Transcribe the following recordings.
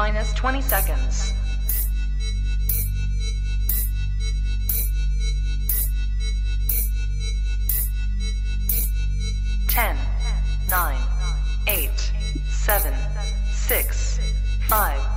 minus 20 seconds. Ten, nine, eight, seven, six, five,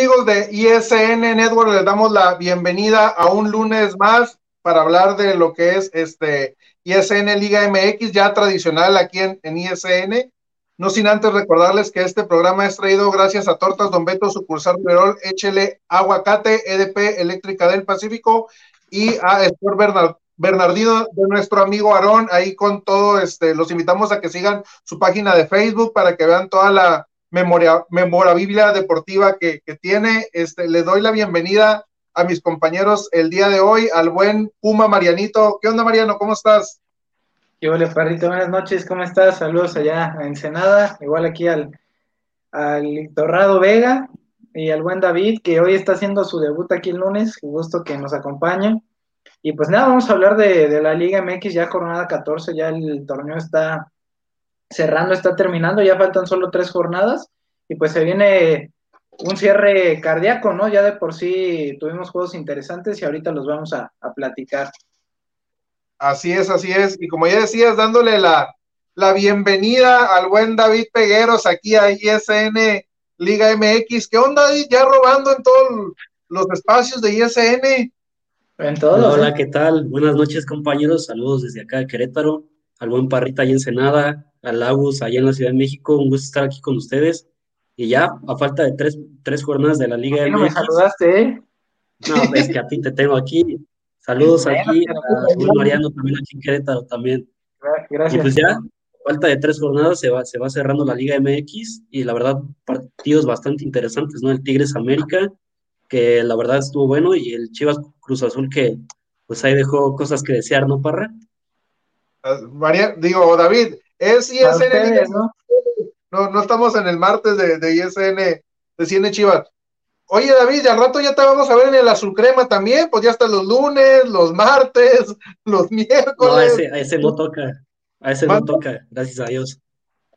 amigos de ISN Network? Les damos la bienvenida a un lunes más para hablar de lo que es este ISN Liga MX, ya tradicional aquí en, en ISN. No sin antes recordarles que este programa es traído gracias a Tortas Don Beto, sucursal Perol, Échele Aguacate, EDP Eléctrica del Pacífico y a Sport Bernard, Bernardino de nuestro amigo Aarón, ahí con todo, este, los invitamos a que sigan su página de Facebook para que vean toda la memoria, memorabilia deportiva que, que tiene. Este, le doy la bienvenida a mis compañeros el día de hoy, al buen Puma Marianito. ¿Qué onda, Mariano? ¿Cómo estás? ¿Qué hola, Parrito? Buenas noches, ¿cómo estás? Saludos allá a Ensenada, igual aquí al, al Torrado Vega y al buen David, que hoy está haciendo su debut aquí el lunes. Gusto que nos acompañe. Y pues nada, vamos a hablar de, de la Liga MX, ya jornada 14, ya el torneo está cerrando, está terminando, ya faltan solo tres jornadas y pues se viene un cierre cardíaco, ¿no? Ya de por sí tuvimos juegos interesantes y ahorita los vamos a, a platicar. Así es, así es. Y como ya decías, dándole la, la bienvenida al buen David Pegueros aquí a ISN Liga MX. ¿Qué onda, David? Ya robando en todos los espacios de ISN. En todos. Hola, ¿eh? ¿qué tal? Buenas noches, compañeros. Saludos desde acá de Querétaro. Al buen Parrita allá en Ensenada, al Agus allá en la Ciudad de México. Un gusto estar aquí con ustedes. Y ya, a falta de tres, tres jornadas de la Liga ¿Por qué no me saludaste, ¿eh? No, es que a ti te tengo aquí. Saludos Bueno, aquí, a Mariano también aquí en Querétaro también. Gra- Y Gracias. pues ya, a falta de tres jornadas se va, se va cerrando la Liga MX y la verdad, partidos bastante interesantes, ¿no? El Tigres América, que la verdad estuvo bueno, y el Chivas Cruz Azul, que pues ahí dejó cosas que desear, ¿no, Parra? Ah, María, digo, David, es ISN ustedes, ¿no? No, no estamos en el martes de, de ISN, de Cine Chivas. Oye, David, y al rato ya te vamos a ver en el azul crema también, pues ya hasta los lunes, los martes, los No, a miércoles. ese, a ese no toca, a ese no toca, gracias a Dios.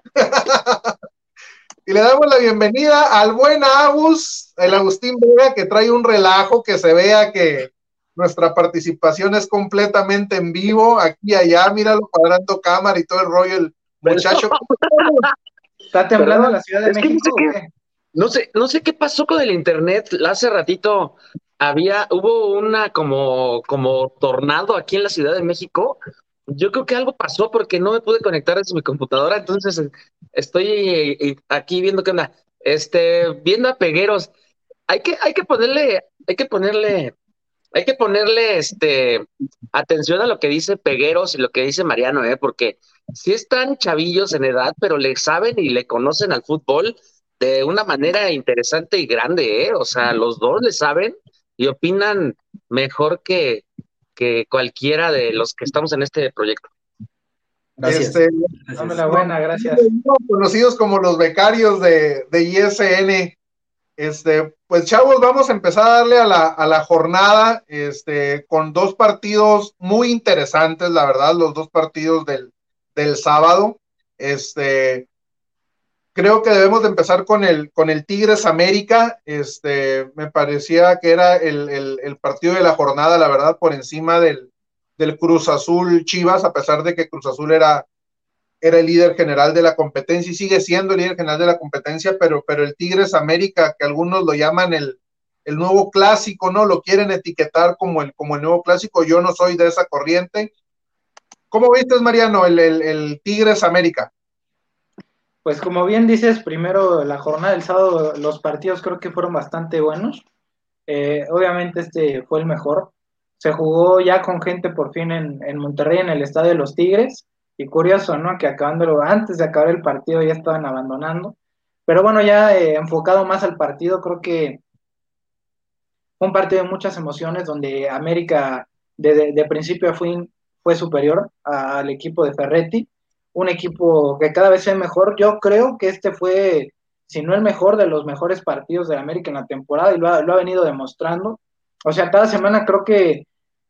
Y le damos la bienvenida al buen Agus, el Agustín Vega, que trae un relajo, que se vea que nuestra participación es completamente en vivo, aquí y allá, míralo cuadrando cámara y todo el rollo, el muchacho. ¿Está temblando Perdón, la Ciudad de es que no México? sé qué-? No sé, no sé qué pasó con el internet. Hace ratito había, hubo una como, como tornado aquí en la Ciudad de México. Yo creo que algo pasó porque no me pude conectar desde mi computadora, entonces estoy eh, aquí viendo qué onda. Este, viendo a Pegueros. Hay que, hay que ponerle, hay que ponerle, hay que ponerle este atención a lo que dice Pegueros y lo que dice Mariano, eh, porque sí están chavillos en edad, pero le saben y le conocen al fútbol de una manera interesante y grande, ¿eh? O sea, los dos le saben y opinan mejor que, que cualquiera de los que estamos en este proyecto. Gracias. Este, gracias. Dame la buena, gracias. conocidos como los becarios de, de ISN. Este, pues chavos, vamos a empezar a darle a la, a la jornada, este, con dos partidos muy interesantes, la verdad, los dos partidos del, del sábado. Este, creo que debemos de empezar con el, con el Tigres América. Este, me parecía que era el, el, el partido de la jornada, la verdad, por encima del, del Cruz Azul Chivas, a pesar de que Cruz Azul era, era el líder general de la competencia y sigue siendo el líder general de la competencia, pero, pero el Tigres América, que algunos lo llaman el, el nuevo clásico, ¿no? Lo quieren etiquetar como el, como el nuevo clásico, yo no soy de esa corriente. ¿Cómo viste, Mariano, el, el, Tigres América? Pues como bien dices, primero la jornada del sábado, los partidos creo que fueron bastante buenos. Eh, obviamente este fue el mejor. Se jugó ya con gente por fin en, en, Monterrey, en el estadio de los Tigres. Y curioso, ¿no? Que acabándolo, antes de acabar el partido ya estaban abandonando. Pero bueno, ya eh, enfocado más al partido, creo que un partido de muchas emociones donde América de, de, principio a fue superior al equipo de Ferretti un equipo que cada vez es mejor. Yo creo que este fue, si no el mejor, de los mejores partidos de América en la temporada y lo ha, lo ha venido demostrando. O sea, cada semana creo que,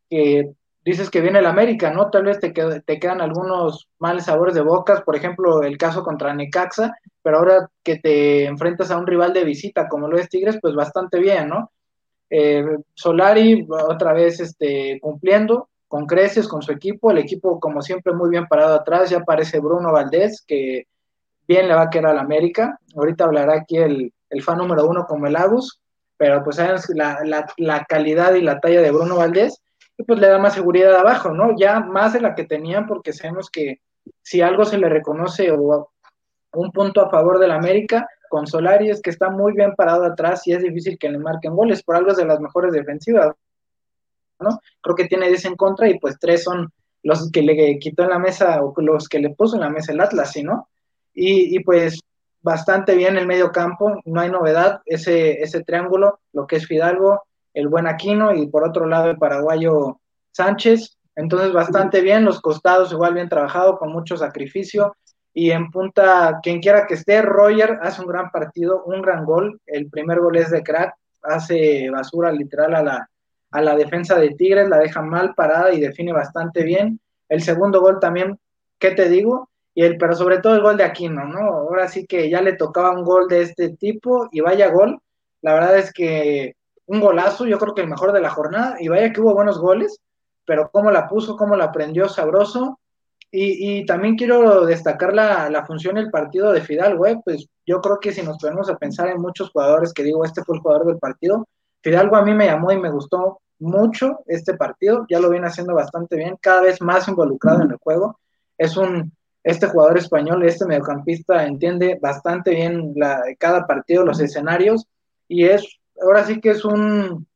que dices que viene el América, ¿no? Tal vez te, te quedan algunos males sabores de bocas, por ejemplo, el caso contra Necaxa, pero ahora que te enfrentas a un rival de visita como lo es Tigres, pues bastante bien, ¿no? Eh, Solari otra vez este, cumpliendo, con creces con su equipo, el equipo como siempre muy bien parado atrás, ya aparece Bruno Valdés, que bien le va a quedar al América, ahorita hablará aquí el, el fan número uno como el Agus, pero pues sabes la, la, la, calidad y la talla de Bruno Valdés, pues le da más seguridad abajo, ¿no? Ya más de la que tenían, porque sabemos que si algo se le reconoce o un punto a favor del América, con Solari es que está muy bien parado atrás y es difícil que le marquen goles, por algo es de las mejores defensivas. ¿no? Creo que tiene 10 en contra y pues 3 son los que le quitó en la mesa o los que le puso en la mesa el Atlas, ¿sí, no? Y, y pues bastante bien el medio campo, no hay novedad, ese, ese triángulo, lo que es Fidalgo, el buen Aquino y por otro lado el paraguayo Sánchez, entonces bastante bien, los costados igual bien trabajado, con mucho sacrificio, y en punta, quien quiera que esté, Roger hace un gran partido, un gran gol, el primer gol es de crack, hace basura literal a la, a la defensa de Tigres, la deja mal parada y define bastante bien. El segundo gol también, ¿qué te digo? Y el, pero sobre todo el gol de Aquino, ¿no? Ahora sí que ya le tocaba un gol de este tipo y vaya gol. La verdad es que un golazo, yo creo que el mejor de la jornada, y vaya que hubo buenos goles, pero cómo la puso, cómo la prendió sabroso. Y, también quiero destacar la, la función del partido de Fidalgo, ¿eh? pues yo creo que si nos ponemos a pensar en muchos jugadores que digo, este fue el jugador del partido, Fidalgo a mí me llamó y me gustó mucho este partido, ya lo viene haciendo bastante bien, cada vez más involucrado en el juego. Es un, este jugador español, este mediocampista entiende bastante bien la, cada partido, los escenarios, y es, ahora sí que es un,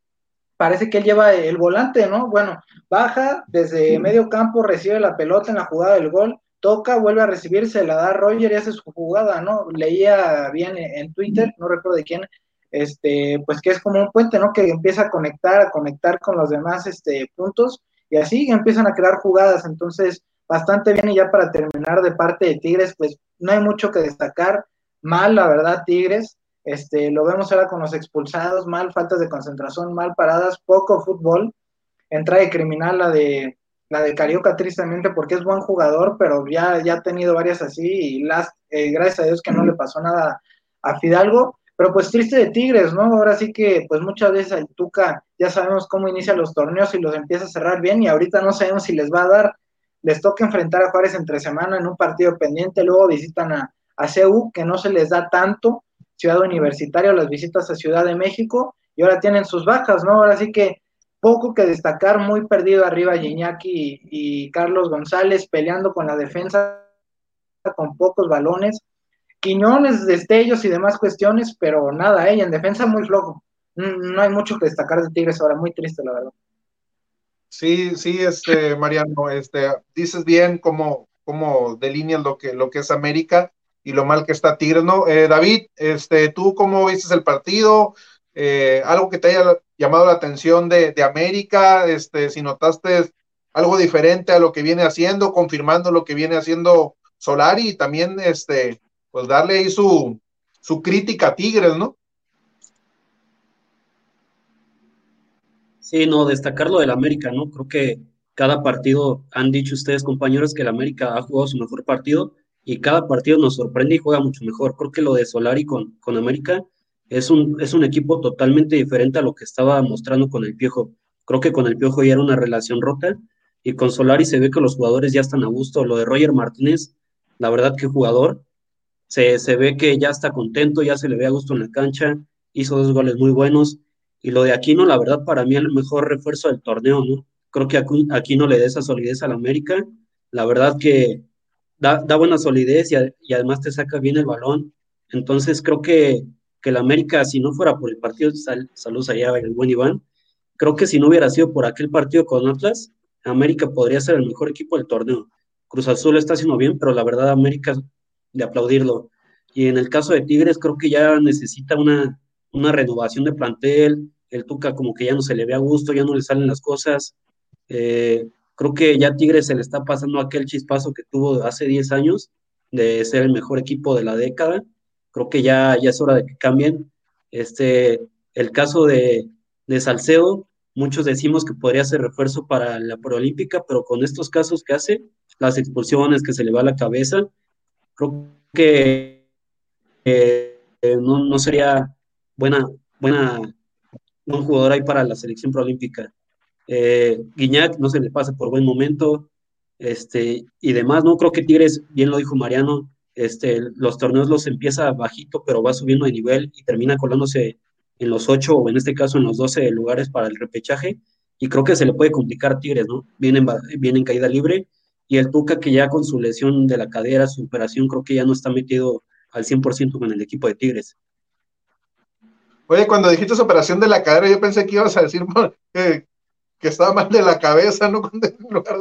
parece que él lleva el volante, ¿no? Bueno, baja desde medio campo, recibe la pelota en la jugada del gol, toca, vuelve a recibir, se la da a Roger y hace su jugada, ¿no? Leía bien en Twitter, no recuerdo de quién, este, pues que es como un puente, ¿no? Que empieza a conectar, a conectar con los demás este, puntos y así empiezan a crear jugadas. Entonces, bastante bien y ya para terminar de parte de Tigres, pues no hay mucho que destacar. Mal, la verdad, Tigres. Este, lo vemos ahora con los expulsados, mal, faltas de concentración, mal paradas, poco fútbol. Entra de criminal la de la de Carioca tristemente porque es buen jugador, pero ya, ya ha tenido varias así y las, eh, gracias a Dios que no le pasó nada a Fidalgo pero pues triste de Tigres, ¿no? Ahora sí que pues muchas veces el Tuca ya sabemos cómo inicia los torneos y los empieza a cerrar bien y ahorita no sabemos si les va a dar, les toca enfrentar a Juárez entre semana en un partido pendiente, luego visitan a, a CEU, que no se les da tanto, Ciudad Universitaria, las visitas a Ciudad de México y ahora tienen sus bajas, ¿no? Ahora sí que poco que destacar, muy perdido arriba Giñaki y, Carlos González peleando con la defensa con pocos balones Quiñones, destellos y demás cuestiones, pero nada, ¿eh? en defensa muy flojo. No hay mucho que destacar de Tigres ahora, muy triste, la verdad. Sí, sí, este, Mariano, este, dices bien cómo, cómo delineas lo que, lo que es América y lo mal que está Tigres, ¿no? Eh, David, este, ¿tú cómo viste el partido? Eh, algo que te haya llamado la atención de, de, América, este, si notaste algo diferente a lo que viene haciendo, confirmando lo que viene haciendo Solari y también, este, pues darle ahí su, su crítica a Tigres, ¿no? Sí, no, destacar lo del América, ¿no? Creo que cada partido, han dicho ustedes, compañeros, que el América ha jugado su mejor partido y cada partido nos sorprende y juega mucho mejor. Creo que lo de Solari con, con América es un, es un equipo totalmente diferente a lo que estaba mostrando con el Piojo. Creo que con el Piojo ya era una relación rota y con Solari se ve que los jugadores ya están a gusto. Lo de Roger Martínez, la verdad que jugador, se, se, ve que ya está contento, ya se le ve a gusto en la cancha, hizo dos goles muy buenos. Y lo de Aquino, la verdad, para mí es el mejor refuerzo del torneo, ¿no? Creo que Aquino le da esa solidez a la América. La verdad que da, da buena solidez y, además te saca bien el balón. Entonces creo que, que el América, si no fuera por el partido, sal, saludos allá el buen Iván, creo que si no hubiera sido por aquel partido con Atlas, América podría ser el mejor equipo del torneo. Cruz Azul está haciendo bien, pero la verdad América de aplaudirlo. Y en el caso de Tigres, creo que ya necesita una, una renovación de plantel. El Tuca como que ya no se le ve a gusto, ya no le salen las cosas. Eh, creo que ya Tigres se le está pasando aquel chispazo que tuvo hace 10 años de ser el mejor equipo de la década. Creo que ya, ya es hora de que cambien. Este, el caso de, de Salcedo, muchos decimos que podría ser refuerzo para la Proolímpica, pero con estos casos que hace, las expulsiones que se le va a la cabeza, creo que eh, no, no, sería buena, buena, buen jugador ahí para la selección proolímpica. Eh, Guiñac no se le pasa por buen momento, este, y demás, ¿no? Creo que Tigres, bien lo dijo Mariano, este, los torneos los empieza bajito, pero va subiendo de nivel y termina colándose en los ocho o en este caso en los doce lugares para el repechaje, y creo que se le puede complicar Tigres, ¿no? Viene en, viene en caída libre, y el Tuca que ya con su lesión de la cadera, su operación, creo que ya no está metido al 100% con el equipo de Tigres. Oye, cuando dijiste operación de la cadera, yo pensé que ibas a decir que, que estaba mal de la cabeza, ¿no? En lugar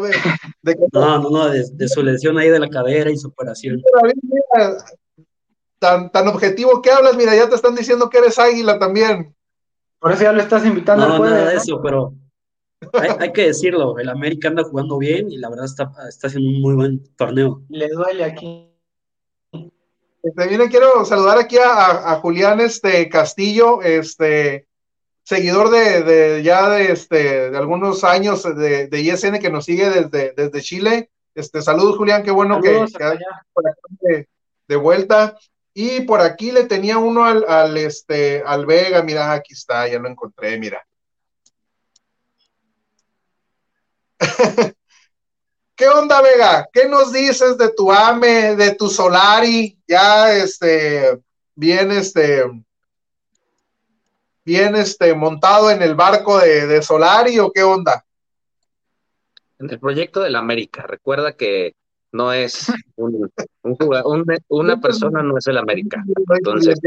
de, No, no, no, de, su lesión ahí de la cadera y su operación. tan, tan objetivo que hablas, mira, ya te están diciendo que eres águila también. Por eso ya lo estás invitando no, al nada de eso, pero hay, que decirlo, el América anda jugando bien y la verdad está, está haciendo un muy buen torneo. Le duele aquí. También este, quiero saludar aquí a, Julián este, Castillo, este seguidor de, ya de, este, de algunos años de, de, ISN que nos sigue desde, desde Chile. Este, saludos, Julián, qué bueno que, que de, vuelta. Y por aquí le tenía uno al, al, este, al Vega, mira, aquí está, ya lo encontré, mira. ¿Qué onda, Vega? ¿Qué nos dices de tu AME, de tu Solari? Ya, este, bien, este, bien, este, montado en el barco de, Solari o qué onda? En el proyecto de la América. Recuerda que no es un, una persona, no es el América. Entonces,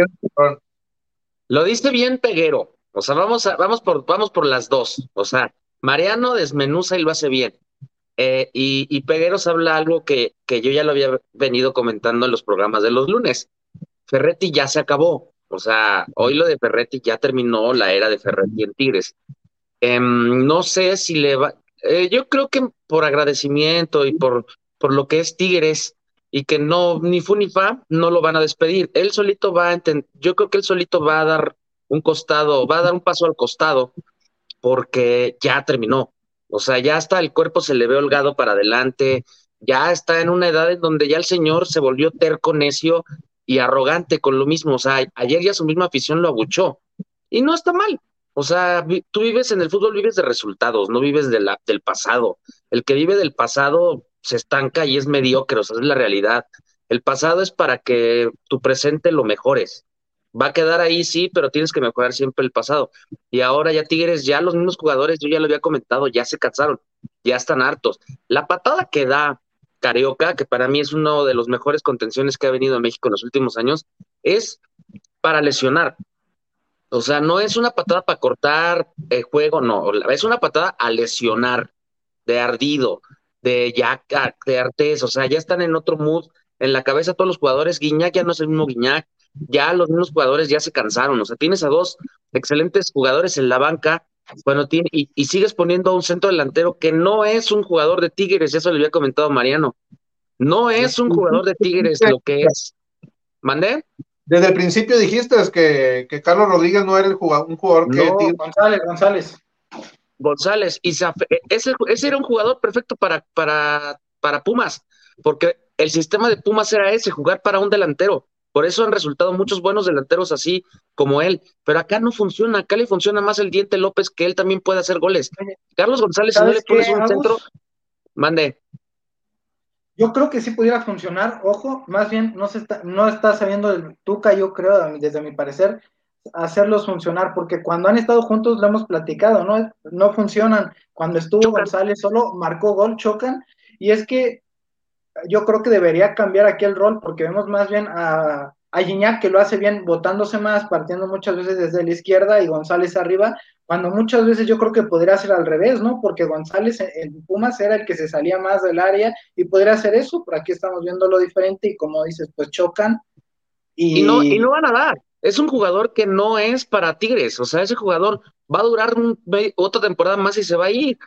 lo dice bien Peguero. O sea, vamos, a, vamos, por, vamos por las dos. O sea, Mariano desmenuza y lo hace bien. Eh, y, Pegueros habla algo que, que yo ya lo había venido comentando en los programas de los lunes. Ferretti ya se acabó. O sea, hoy lo de Ferretti ya terminó la era de Ferretti en Tigres. Em, no sé si le va. Eh, yo creo que por agradecimiento y por, por lo que es Tigres y que no, ni fu ni fa, no lo van a despedir. Él solito va a Yo creo que él solito va a dar un costado, va a dar un paso al costado porque ya terminó. O sea, ya hasta el cuerpo se le ve holgado para adelante, ya está en una edad en donde ya el señor se volvió terco, necio y arrogante con lo mismo. O sea, ayer ya su misma afición lo abuchó. Y no está mal. O sea, tú vives en el fútbol, vives de resultados, no vives de la, del pasado. El que vive del pasado se estanca y es mediocre, o sea, es la realidad. El pasado es para que tu presente lo mejores va a quedar ahí, sí, pero tienes que mejorar siempre el pasado. Y ahora ya Tigres, ya los mismos jugadores, yo ya lo había comentado, ya se cansaron, ya están hartos. La patada que da Carioca, que para mí es uno de los mejores contenciones que ha venido a México en los últimos años, es para lesionar. O sea, no es una patada para cortar el juego, no, es una patada a lesionar, de ardido, de ya, de artes, o sea, ya están en otro mood, en la cabeza todos los jugadores, Guiñac ya no es el mismo Guiñac, ya los mismos jugadores ya se cansaron. O sea, tienes a dos excelentes jugadores en la banca bueno, tiene, y, sigues poniendo a un centro delantero que no es un jugador de Tigres, eso le había comentado Mariano. No es un jugador de Tigres lo que es. ¿Mandé? Desde el principio dijiste que, que Carlos Rodríguez no era el jugador, un jugador que. González, González. González, y ese, ese era un jugador perfecto para, para, para Pumas, porque el sistema de Pumas era ese, jugar para un delantero. Por eso han resultado muchos buenos delanteros así como él. Pero acá no funciona, acá le funciona más el Diente López, que él también puede hacer goles. Carlos González, si no le pones un centro, mande. Yo creo que sí pudiera funcionar, ojo, más bien no se está, no está sabiendo el Tuca, yo creo, desde mi parecer, hacerlos funcionar, porque cuando han estado juntos lo hemos platicado, ¿no? No funcionan. Cuando estuvo González solo marcó gol, chocan, y es que yo creo que debería cambiar aquí el rol porque vemos más bien a, a Gignac que lo hace bien botándose más, partiendo muchas veces desde la izquierda y González arriba, cuando muchas veces yo creo que podría ser al revés, ¿no? Porque González en Pumas era el que se salía más del área y podría hacer eso, por aquí estamos viendo lo diferente y como dices, pues chocan. Y, no, y no van a dar. Es un jugador que no es para Tigres, o sea, ese jugador va a durar otra temporada más y se va a ir.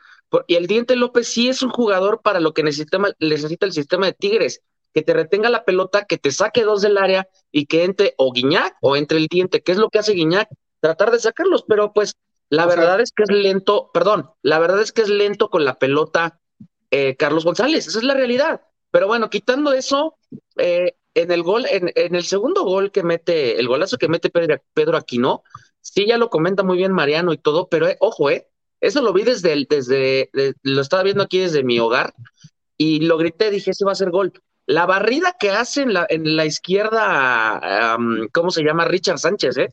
Y el Diente López sí es un jugador para lo que necesita, necesita el sistema de Tigres que te retenga la pelota, que te saque dos del área y que entre o Guiñac o entre el diente, que es lo que hace Guiñac, tratar de sacarlos, pero pues la verdad es que es lento, perdón, la verdad es que es lento con la pelota eh, Carlos González, esa es la realidad. Pero bueno, quitando eso, eh, en el gol, en, el segundo gol que mete, el golazo que mete Pedro, Pedro Aquino, sí ya lo comenta muy bien Mariano y todo, pero eh, ojo, eh, eso lo vi desde, desde, lo estaba viendo aquí desde mi hogar y lo grité, dije, ese va a ser gol. La barrida que hace en la, en la izquierda, ¿cómo se llama? Richard Sánchez, ¿eh?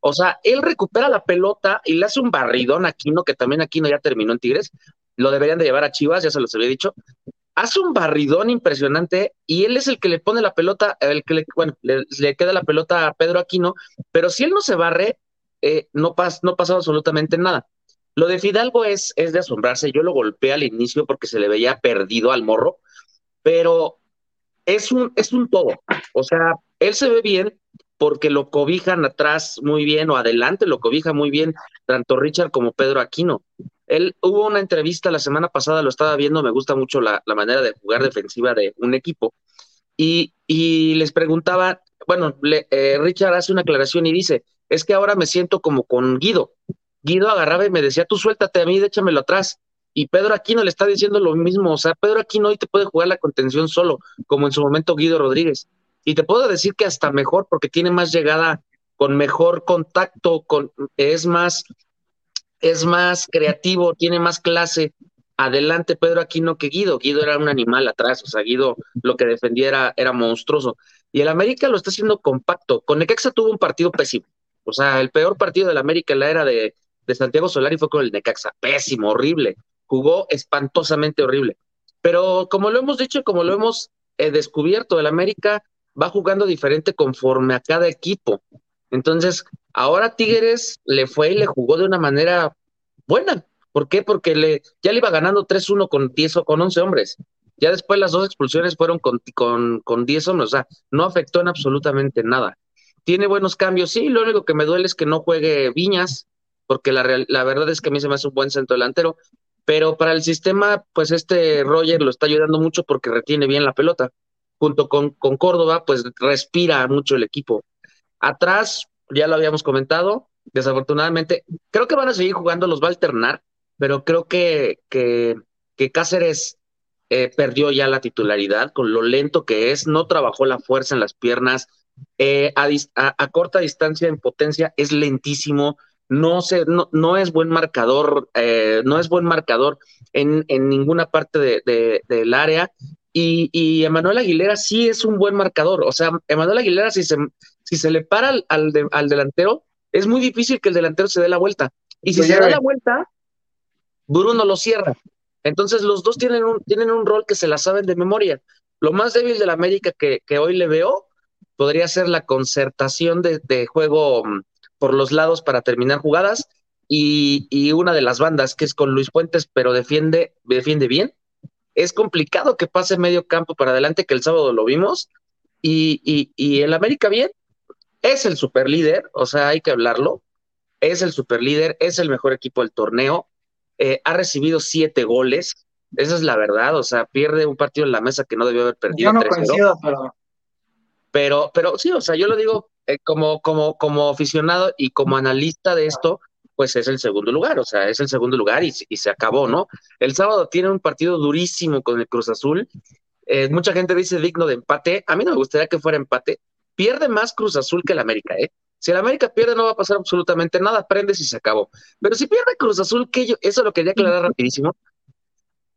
O sea, él recupera la pelota y le hace un barridón a Aquino, que también Aquino ya terminó en Tigres. Lo deberían de llevar a Chivas, ya se los había dicho. Hace un barridón impresionante y él es el que le pone la pelota, el que le, bueno, le, queda la pelota a Pedro Aquino, pero si él no se barre, eh, no, pas, no pasa absolutamente nada. Lo de Fidalgo es, es de asombrarse. Yo lo golpeé al inicio porque se le veía perdido al morro, pero es un, es un todo. O sea, él se ve bien porque lo cobijan atrás muy bien o adelante lo cobija muy bien tanto Richard como Pedro Aquino. Él hubo una entrevista la semana pasada, lo estaba viendo, me gusta mucho la, manera de jugar defensiva de un equipo. Y, y les preguntaba, bueno, eh, Richard hace una aclaración y dice, es que ahora me siento como con Guido. Guido agarraba y me decía, tú suéltate a mí, échamelo atrás y Pedro Aquino le está diciendo lo mismo, o sea, Pedro Aquino hoy te puede jugar la contención solo, como en su momento Guido Rodríguez. Y te puedo decir que hasta mejor, porque tiene más llegada, con mejor contacto, con, es más, es más creativo, tiene más clase. Adelante Pedro Aquino que Guido. Guido era un animal atrás, o sea, Guido lo que defendía era, monstruoso. Y el América lo está haciendo compacto. Con Necaxa tuvo un partido pésimo. O sea, el peor partido del América en la era de, de Santiago Solari fue con el Necaxa. Pésimo, horrible jugó espantosamente horrible. Pero como lo hemos dicho, como lo hemos eh, descubierto, el América va jugando diferente conforme a cada equipo. Entonces, ahora Tigres le fue y le jugó de una manera buena. ¿Por qué? Porque le, ya le iba ganando 3-1 con 10 o con 11 hombres. Ya después las dos expulsiones fueron con, con, con 10 hombres. O sea, no afectó en absolutamente nada. Tiene buenos cambios. Sí, lo único que me duele es que no juegue Viñas, porque la, la verdad es que a mí se me hace un buen centro delantero pero para el sistema, pues este Roger lo está ayudando mucho porque retiene bien la pelota. Junto con, con Córdoba, pues respira mucho el equipo. Atrás, ya lo habíamos comentado, desafortunadamente, creo que van a seguir jugando, los va a alternar, pero creo que, que, que Cáceres eh, perdió ya la titularidad con lo lento que es, no trabajó la fuerza en las piernas, eh, a, a, corta distancia en potencia es lentísimo, no, se, no, no es buen marcador, eh, no es buen marcador en, en ninguna parte de, del área. Y, y Emanuel Aguilera sí es un buen marcador. O sea, Emanuel Aguilera, si se, si se le para al, al, delantero, es muy difícil que el delantero se dé la vuelta. Y si se da la vuelta, Bruno lo cierra. Entonces los dos tienen un, tienen un rol que se la saben de memoria. Lo más débil de la América que, que hoy le veo podría ser la concertación de, de juego por los lados para terminar jugadas y, una de las bandas que es con Luis Puentes, pero defiende, defiende bien. Es complicado que pase medio campo para adelante, que el sábado lo vimos, y, y, el América bien, es el super líder, o sea, hay que hablarlo, es el super líder, es el mejor equipo del torneo, eh, ha recibido siete goles, esa es la verdad, o sea, pierde un partido en la mesa que no debió haber perdido. Yo no coincido, pero... Pero, pero sí, o sea, yo lo digo eh, como, como, como aficionado y como analista de esto, pues es el segundo lugar, o sea, es el segundo lugar y, se acabó, ¿no? El sábado tiene un partido durísimo con el Cruz Azul. Eh, mucha gente dice digno de empate. A mí no me gustaría que fuera empate. Pierde más Cruz Azul que el América, ¿eh? Si el América pierde, no va a pasar absolutamente nada, prendes y se acabó. Pero si pierde Cruz Azul, que yo, eso lo quería aclarar rapidísimo.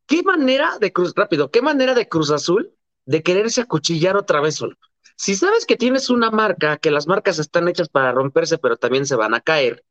¿Qué manera de Cruz, rápido, qué manera de Cruz Azul de quererse acuchillar otra vez solo? Si sabes que tienes una marca, que las marcas están hechas para romperse, pero también se van a caer,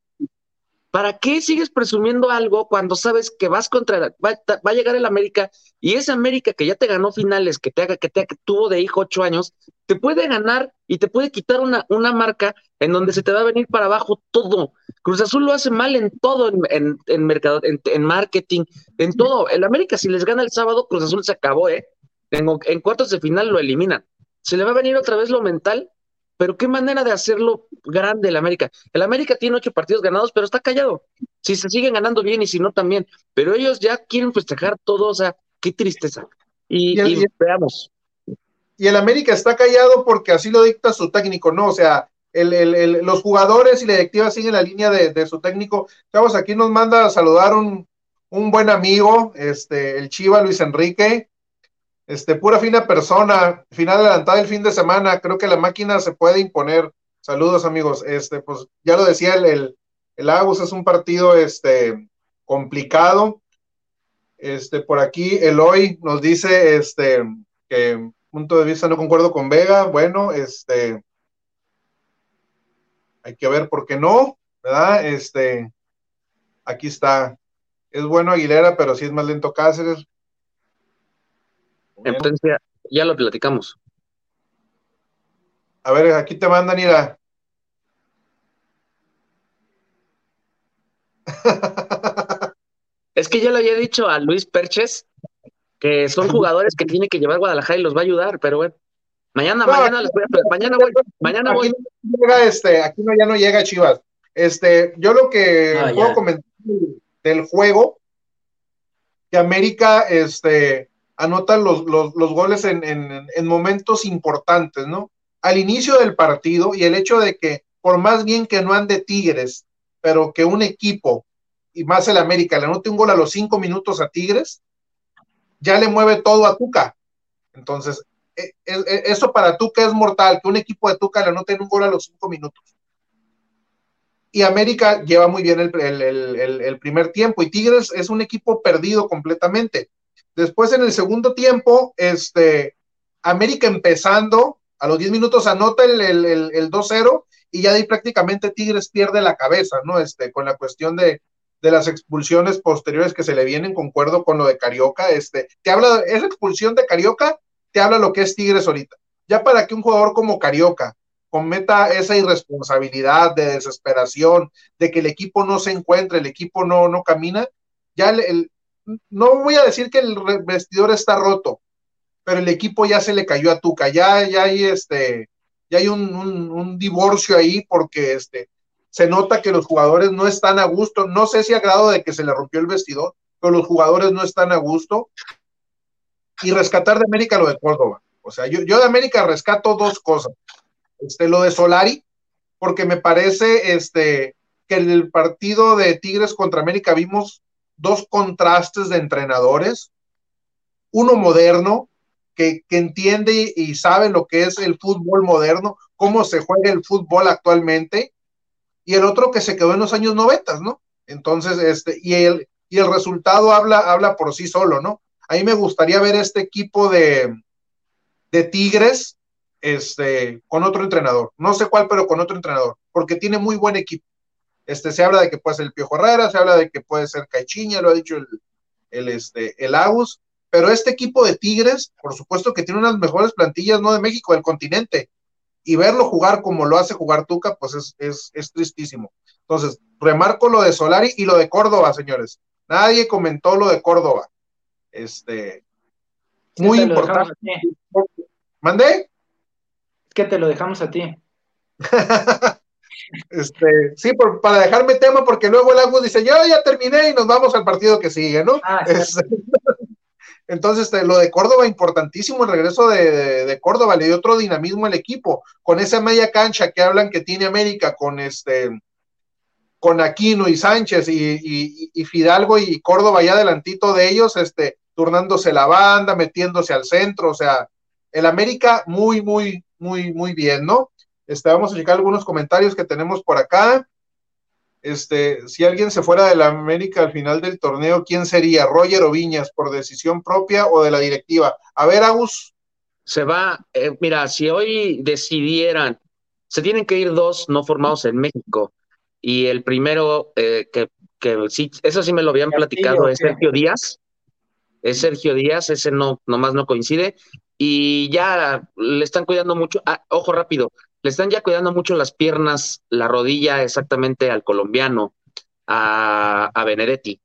¿Para qué sigues presumiendo algo cuando sabes que vas contra la, va, a llegar el América y ese América que ya te ganó finales, que te haga, que te tuvo de hijo ocho años, te puede ganar y te puede quitar una, una marca en donde se te va a venir para abajo todo. Cruz Azul lo hace mal en todo, en, en, en mercado, en, en, marketing, en todo. El América, si les gana el sábado, Cruz Azul se acabó, ¿eh? En cuartos de final lo eliminan. Se le va a venir otra vez lo mental pero qué manera de hacerlo grande el América. El América tiene ocho partidos ganados, pero está callado. Si se siguen ganando bien y si no también. Pero ellos ya quieren festejar todo, o sea, qué tristeza. Y, y, el, y veamos. Y el América está callado porque así lo dicta su técnico, ¿no? O sea, el, el, los jugadores y la directiva siguen la línea de, de su técnico. Chavos, aquí nos manda a saludar un, un buen amigo, este, el Chiva Luis Enrique, este, pura fina persona, final adelantada el fin de semana, creo que la máquina se puede imponer. Saludos amigos, este, pues ya lo decía el, el, el Agus es un partido este, complicado. Este, por aquí Eloy nos dice este, que punto de vista no concuerdo con Vega, bueno, este, hay que ver por qué no, ¿verdad? Este, aquí está, es bueno Aguilera, pero sí es más lento Cáceres, en potencia, ya lo platicamos. A ver, aquí te mandan ir a. es que yo le había dicho a Luis Perches que son jugadores que tiene que llevar Guadalajara y los va a ayudar, pero bueno. Mañana, no, mañana les voy a, mañana voy, mañana aquí voy. No llega este, aquí no, ya no llega Chivas. Este, yo lo que Ah, puedo ya. comentar del juego, que América, este, anotan los, los, los goles en, en, en, momentos importantes, ¿no? Al inicio del partido y el hecho de que, por más bien que no ande Tigres, pero que un equipo, y más el América, le anote un gol a los cinco minutos a Tigres, ya le mueve todo a Tuca. Entonces, eh, eh, eso para Tuca es mortal, que un equipo de Tuca le anote un gol a los cinco minutos. Y América lleva muy bien el, el, el primer tiempo, y Tigres es un equipo perdido completamente. Después en el segundo tiempo, este, América empezando, a los 10 minutos anota el, el, el, el 2-0 y ya ahí prácticamente Tigres pierde la cabeza, ¿no? Este, con la cuestión de, de, las expulsiones posteriores que se le vienen, concuerdo con lo de Carioca, este, te habla, esa expulsión de Carioca te habla lo que es Tigres ahorita. Ya para que un jugador como Carioca cometa esa irresponsabilidad de desesperación, de que el equipo no se encuentre, el equipo no, no camina, ya el no voy a decir que el vestidor está roto, pero el equipo ya se le cayó a Tuca, ya, ya hay este, ya hay un, divorcio ahí porque este, se nota que los jugadores no están a gusto, no sé si a grado de que se le rompió el vestidor, pero los jugadores no están a gusto. Y rescatar de América lo de Córdoba. O sea, yo, yo de América rescato dos cosas. Este, lo de Solari, porque me parece este, que el partido de Tigres contra América vimos dos contrastes de entrenadores, uno moderno, que, que, entiende y sabe lo que es el fútbol moderno, cómo se juega el fútbol actualmente, y el otro que se quedó en los años noventas, ¿no? Entonces, este, y el, y el resultado habla, habla por sí solo, ¿no? A mí me gustaría ver este equipo de, de Tigres este, con otro entrenador, no sé cuál, pero con otro entrenador, porque tiene muy buen equipo. Este, se habla de que puede ser el Piojo Herrera, se habla de que puede ser Caichiña, lo ha dicho el, el, este, el Agus, pero este equipo de Tigres, por supuesto que tiene unas mejores plantillas, no de México, del continente, y verlo jugar como lo hace jugar Tuca, pues es, es, es tristísimo. Entonces, remarco lo de Solari y lo de Córdoba, señores. Nadie comentó lo de Córdoba. Este, muy importante. ¿Mandé? Es que te lo dejamos a ti. Este, sí, por, para dejarme tema, porque luego el Agus dice, yo ya terminé y nos vamos al partido que sigue, ¿no? Ah, es, entonces, este, lo de Córdoba, importantísimo, el regreso de, de, de, Córdoba, le dio otro dinamismo al equipo, con esa media cancha que hablan que tiene América, con este, con Aquino y Sánchez y, y, y Fidalgo y Córdoba ya adelantito de ellos, este, turnándose la banda, metiéndose al centro, o sea, el América muy, muy, muy, muy bien, ¿no? Este, vamos a checar algunos comentarios que tenemos por acá. Este, si alguien se fuera de la América al final del torneo, ¿quién sería? ¿Roger o Viñas por decisión propia o de la directiva? A ver, Agus. Se va, eh, mira, si hoy decidieran, se tienen que ir dos no formados en México. y el primero eh, que, que sí, eso sí me lo habían platicado, es Sergio Díaz. Es Sergio Díaz, ese no, nomás no coincide. Y ya le están cuidando mucho, ah, ojo rápido, le están ya cuidando mucho las piernas, la rodilla exactamente al colombiano, a, a Benedetti.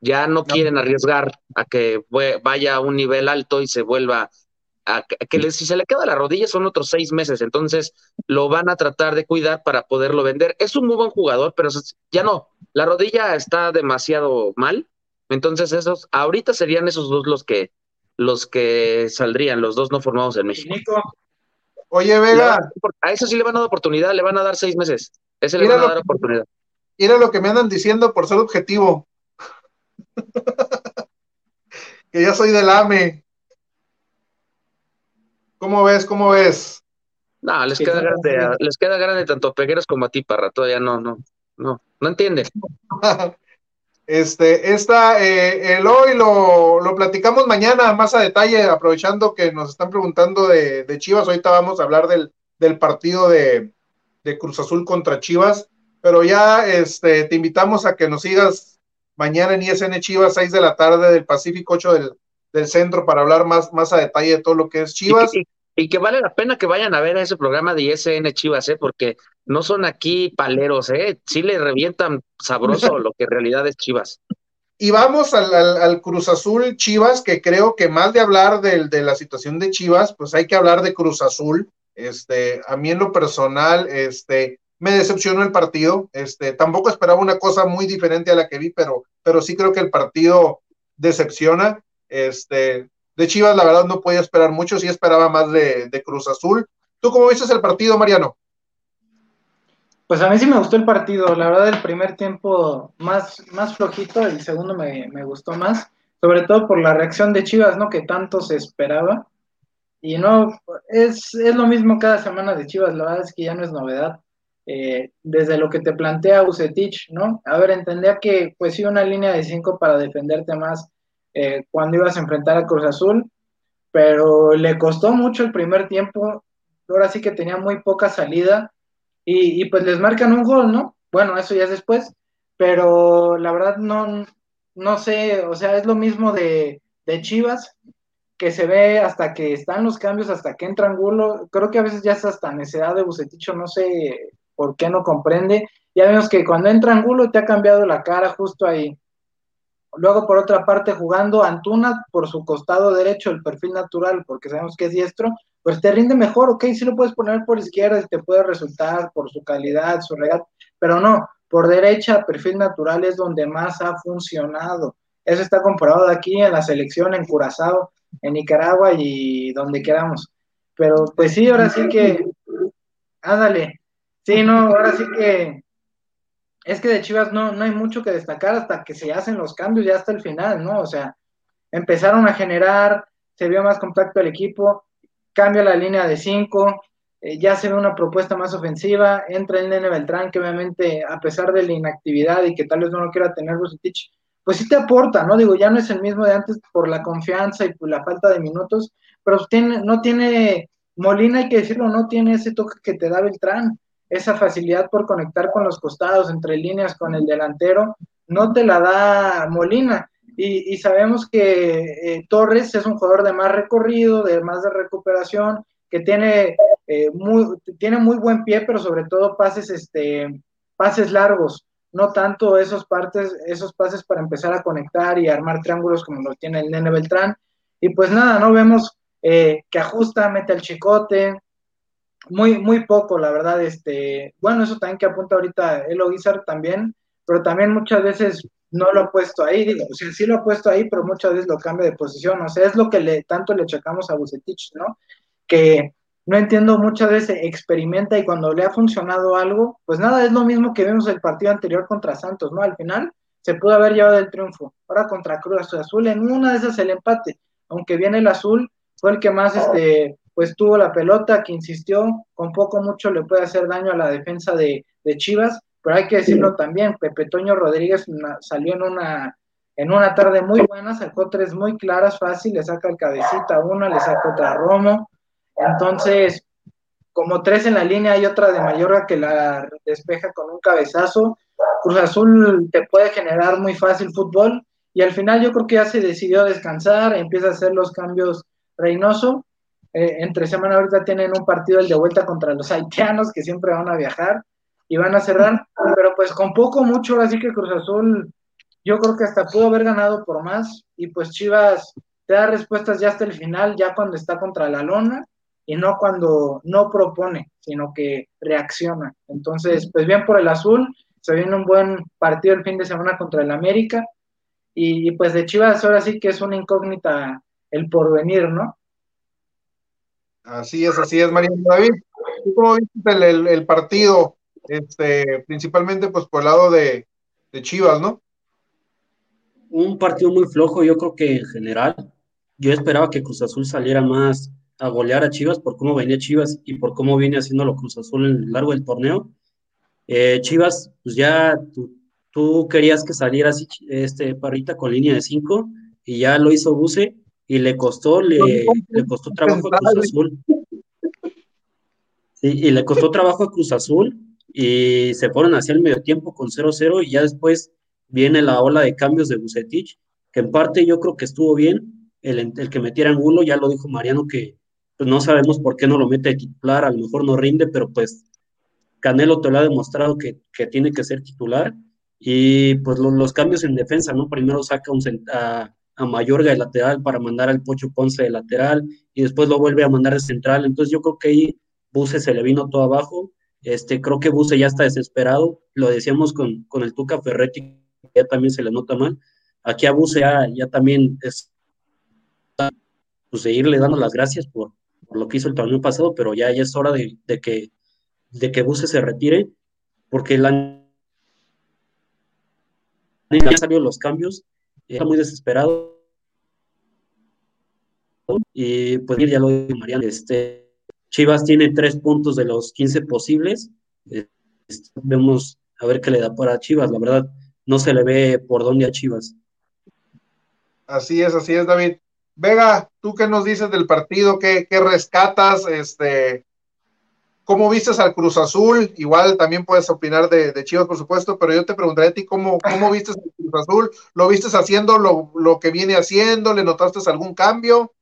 Ya no quieren arriesgar a que vaya a un nivel alto y se vuelva que si se le queda la rodilla son otros seis meses, entonces lo van a tratar de cuidar para poderlo vender. Es un muy buen jugador, pero ya no, la rodilla está demasiado mal, entonces esos, ahorita serían esos dos los que, los que saldrían, los dos no formados en México. Oye, Vega. A eso sí le van a dar oportunidad, le van a dar seis meses. Ese le van a dar oportunidad. Mira lo que me andan diciendo por ser objetivo. que ya soy del AME. ¿Cómo ves? ¿Cómo ves? No, les queda grande, les queda grande tanto a Pegueros como a ti, Parra, todavía no, no, no, no entiende. este, esta, eh, el hoy lo, lo, platicamos mañana más a detalle, aprovechando que nos están preguntando de, de Chivas, ahorita vamos a hablar del, del partido de, de, Cruz Azul contra Chivas, pero ya este, te invitamos a que nos sigas mañana en ISN Chivas, 6 de la tarde del Pacífico, 8 del, del centro para hablar más, más a detalle de todo lo que es Chivas. Y que, vale la pena que vayan a ver ese programa de ISN Chivas, ¿eh? porque no son aquí paleros, ¿eh? sí le revientan sabroso lo que en realidad es Chivas. Y vamos al, al, Cruz Azul Chivas, que creo que más de hablar de, de, la situación de Chivas, pues hay que hablar de Cruz Azul. Este, a mí en lo personal, este, me decepcionó el partido. Este, tampoco esperaba una cosa muy diferente a la que vi, pero, pero sí creo que el partido decepciona. Este, de Chivas, la verdad, no podía esperar mucho, sí esperaba más de, Cruz Azul. ¿Tú cómo viste el partido, Mariano? Pues a mí sí me gustó el partido, la verdad el primer tiempo más, más flojito, el segundo me, gustó más, sobre todo por la reacción de Chivas, ¿no? Que tanto se esperaba. Y no, es, lo mismo cada semana de Chivas, la verdad es que ya no es novedad. Eh, desde lo que te plantea Ucetich, ¿no? A ver, entendía que pues sí una línea de cinco para defenderte más eh, cuando ibas a enfrentar a Cruz Azul, pero le costó mucho el primer tiempo, ahora sí que tenía muy poca salida y, pues les marcan un gol, ¿no? Bueno, eso ya es después, pero la verdad no, no sé, o sea, es lo mismo de, Chivas, que se ve hasta que están los cambios, hasta que entra Angulo, creo que a veces ya es hasta necesidad de Buceticho, no sé por qué no comprende, ya vemos que cuando entra Angulo te ha cambiado la cara justo ahí, Luego, por otra parte, jugando Antuna por su costado derecho, el perfil natural, porque sabemos que es diestro, pues te rinde mejor, ok, sí lo puedes poner por izquierda y te puede resultar por su calidad, su regate, pero no, por derecha, perfil natural es donde más ha funcionado. Eso está comprobado aquí en la selección, en Curazao, en Nicaragua y donde queramos. Pero pues sí, ahora sí que, ándale, sí, no, ahora sí que es que de Chivas no, no hay mucho que destacar hasta que se hacen los cambios ya hasta el final, ¿no? O sea, empezaron a generar, se vio más compacto el equipo, cambia la línea de cinco, eh, ya se ve una propuesta más ofensiva, entra el Nene Beltrán, que obviamente, a pesar de la inactividad y que tal vez no lo quiera tener Bucetich, pues sí te aporta, ¿no? Digo, ya no es el mismo de antes por la confianza y por la falta de minutos, pero tiene, no tiene, Molina hay que decirlo, no tiene ese toque que te da Beltrán esa facilidad por conectar con los costados, entre líneas con el delantero, no te la da Molina. Y, sabemos que eh, Torres es un jugador de más recorrido, de más de recuperación, que tiene, eh, muy, tiene muy buen pie, pero sobre todo pases, este, pases largos, no tanto esos, partes, esos pases para empezar a conectar y armar triángulos como lo tiene el Nene Beltrán. Y pues nada, no vemos eh, que ajusta, mete el chicote, muy, muy poco, la verdad, este, bueno, eso también que apunta ahorita Elo Guizar también, pero también muchas veces no lo ha puesto ahí, digo, o sea, sí lo ha puesto ahí, pero muchas veces lo cambia de posición, o sea, es lo que le, tanto le checamos a Bucetich, ¿no? Que no entiendo muchas veces experimenta y cuando le ha funcionado algo, pues nada, es lo mismo que vimos el partido anterior contra Santos, ¿no? Al final se pudo haber llevado el triunfo, ahora contra Cruz Azul, en una de esas el empate, aunque viene el azul, fue el que más, este, pues tuvo la pelota, que insistió, con poco mucho le puede hacer daño a la defensa de, Chivas, pero hay que decirlo también, Pepe Toño Rodríguez salió en una, en una tarde muy buena, sacó tres muy claras, fácil, le saca el cabecita una, le saca otra a Romo, entonces, como tres en la línea, hay otra de Mayorga que la despeja con un cabezazo. Cruz Azul te puede generar muy fácil fútbol y al final yo creo que ya se decidió descansar, empieza a hacer los cambios Reynoso. Eh, entre semana ahorita tienen un partido el de vuelta contra los haitianos que siempre van a viajar y van a cerrar, pero pues con poco, mucho, así que Cruz Azul yo creo que hasta pudo haber ganado por más y pues Chivas te da respuestas ya hasta el final, ya cuando está contra la lona y no cuando no propone, sino que reacciona. Entonces, pues bien por el azul, se viene un buen partido el fin de semana contra el América y, pues de Chivas ahora sí que es una incógnita el porvenir, ¿no? Así es, así es, María David. cómo viste el, partido? Este, principalmente pues por el lado de, Chivas, ¿no? Un partido muy flojo, yo creo que en general. Yo esperaba que Cruz Azul saliera más a golear a Chivas por cómo venía Chivas y por cómo viene haciéndolo Cruz Azul en el largo del torneo. Eh, Chivas, pues ya tú, tú querías que saliera así este Parrita con línea de 5 y ya lo hizo Buse y le costó, le, le costó trabajo a Cruz Azul. Sí, y le costó trabajo a Cruz Azul y se fueron hacia el medio tiempo con 0-0 y ya después viene la ola de cambios de Bucetich, que en parte yo creo que estuvo bien el, el que metiera Angulo, ya lo dijo Mariano que pues no sabemos por qué no lo mete de titular, a lo mejor no rinde, pero pues Canelo te lo ha demostrado que, que tiene que ser titular y pues los cambios en defensa, ¿no? Primero saca un, a, a Mayorga de lateral para mandar al Pocho Ponce de lateral y después lo vuelve a mandar de central. Entonces yo creo que ahí Buse se le vino todo abajo. Este, creo que Buse ya está desesperado. Lo decíamos con, con el Tuca Ferretti, ya también se le nota mal. Aquí a Buse ya, también es pues, seguirle dando las gracias por, lo que hizo el torneo pasado, pero ya, es hora de, de que, de que Buse se retire, porque la ya salió los cambios, está muy desesperado. Y pues ya lo dijo Mariano, este, Chivas tiene tres puntos de los 15 posibles. Este, vemos a ver qué le da para Chivas. La verdad, no se le ve por dónde a Chivas. Así es, así es, David. Vega, ¿tú qué nos dices del partido? ¿Qué, qué rescatas? Este, ¿Cómo vistes al Cruz Azul? Igual también puedes opinar de, Chivas, por supuesto, pero yo te preguntaré a ti cómo, cómo vistes al Cruz Azul. ¿Lo vistes haciendo lo, que viene haciendo? ¿Le notaste algún cambio?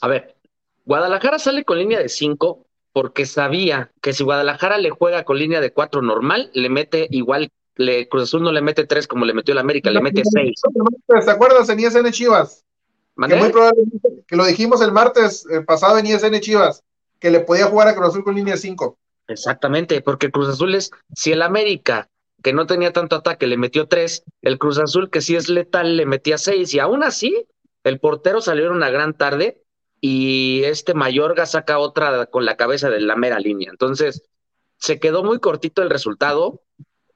A ver, Guadalajara sale con línea de 5 porque sabía que si Guadalajara le juega con línea de 4 normal, le mete igual, le, Cruz Azul no le mete 3 como le metió el América, le mete 6. ¿Te acuerdas en ISN Chivas? Que, muy probablemente, que lo dijimos el martes pasado en ISN Chivas que le podía jugar a Cruz Azul con línea 5. Exactamente, porque Cruz Azul es, si el América, que no tenía tanto ataque, le metió tres, el Cruz Azul, que sí es letal, le metía seis, y aún así, el portero salió en una gran tarde y este Mayorga saca otra con la cabeza de la mera línea. Entonces, se quedó muy cortito el resultado,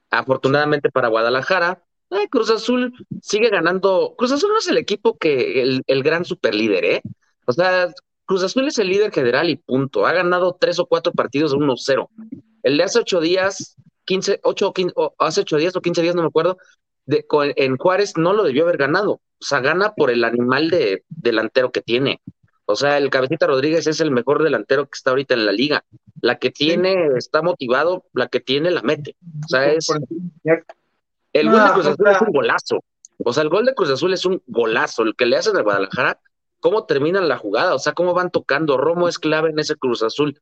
afortunadamente para Guadalajara. Cruz Azul sigue ganando. Cruz Azul no es el equipo que el, el gran superlíder, ¿eh? O sea, Cruz Azul es el líder general y punto. Ha ganado tres o cuatro partidos de 1-0. El de hace ocho días, 15, ocho, hace ocho días o 15 días, no me acuerdo, de, en Juárez no lo debió haber ganado. O sea, gana por el animal de delantero que tiene. O sea, el Cabecita Rodríguez es el mejor delantero que está ahorita en la liga. La que tiene está motivado, la que tiene la mete. O sea, es. El gol de Cruz Azul es un golazo. O sea, el gol de Cruz Azul es un golazo. El que le hacen a Guadalajara cómo terminan la jugada, o sea, cómo van tocando. Romo es clave en ese Cruz Azul.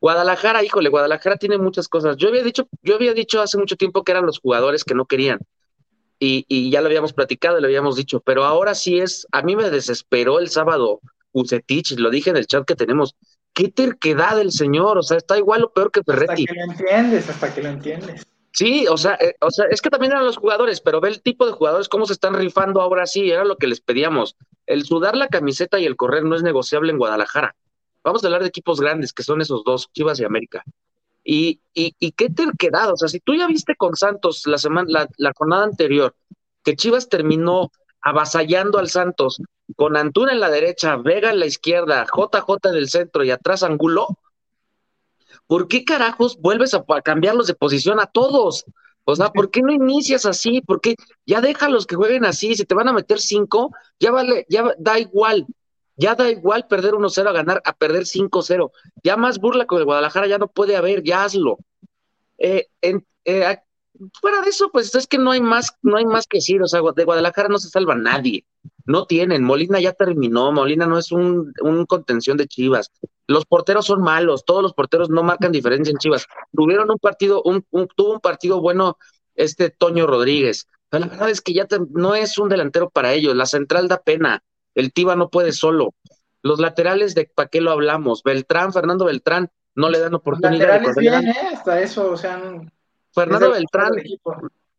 Guadalajara, híjole, Guadalajara tiene muchas cosas. Yo había dicho, yo había dicho hace mucho tiempo que eran los jugadores que no querían. Y, ya lo habíamos platicado, lo habíamos dicho, pero ahora sí es, a mí me desesperó el sábado Ucetich, lo dije en el chat que tenemos. Qué terquedad del señor, o sea, está igual o peor que Ferretti. Hasta que lo entiendes, hasta que lo entiendes. Sí, o sea, eh, o sea, es que también eran los jugadores, pero ve el tipo de jugadores cómo se están rifando ahora sí, era lo que les pedíamos. El sudar la camiseta y el correr no es negociable en Guadalajara. Vamos a hablar de equipos grandes, que son esos dos, Chivas y América. Y, y, y qué terquedad, o sea, si tú ya viste con Santos la semana, la, jornada anterior, que Chivas terminó avasallando al Santos con Antuna en la derecha, Vega en la izquierda, JJ en el centro y atrás Angulo, ¿por qué carajos vuelves a, cambiarlos de posición a todos? O sea, ¿por qué no inicias así? ¿Por qué ya déjalos que jueguen así? Si te van a meter cinco, ya vale, ya da igual. Ya da igual perder 1-0 a ganar, a perder 5-0. Ya más burla con el Guadalajara ya no puede haber, ya hazlo. Eh, eh, fuera de eso, pues es que no hay más, no hay más que decir. O sea, de Guadalajara no se salva nadie. No tienen. Molina ya terminó. Molina no es un, contención de Chivas. Los porteros son malos. Todos los porteros no marcan diferencia en Chivas. Tuvieron un partido, un, tuvo un partido bueno este Toño Rodríguez. Pero la verdad es que ya no es un delantero para ellos. La central da pena. El Tiva no puede solo. Los laterales, ¿de para qué lo hablamos? Beltrán, Fernando Beltrán, no le dan oportunidad. Laterales bien, ¿eh? Hasta eso, o sea. Fernando Beltrán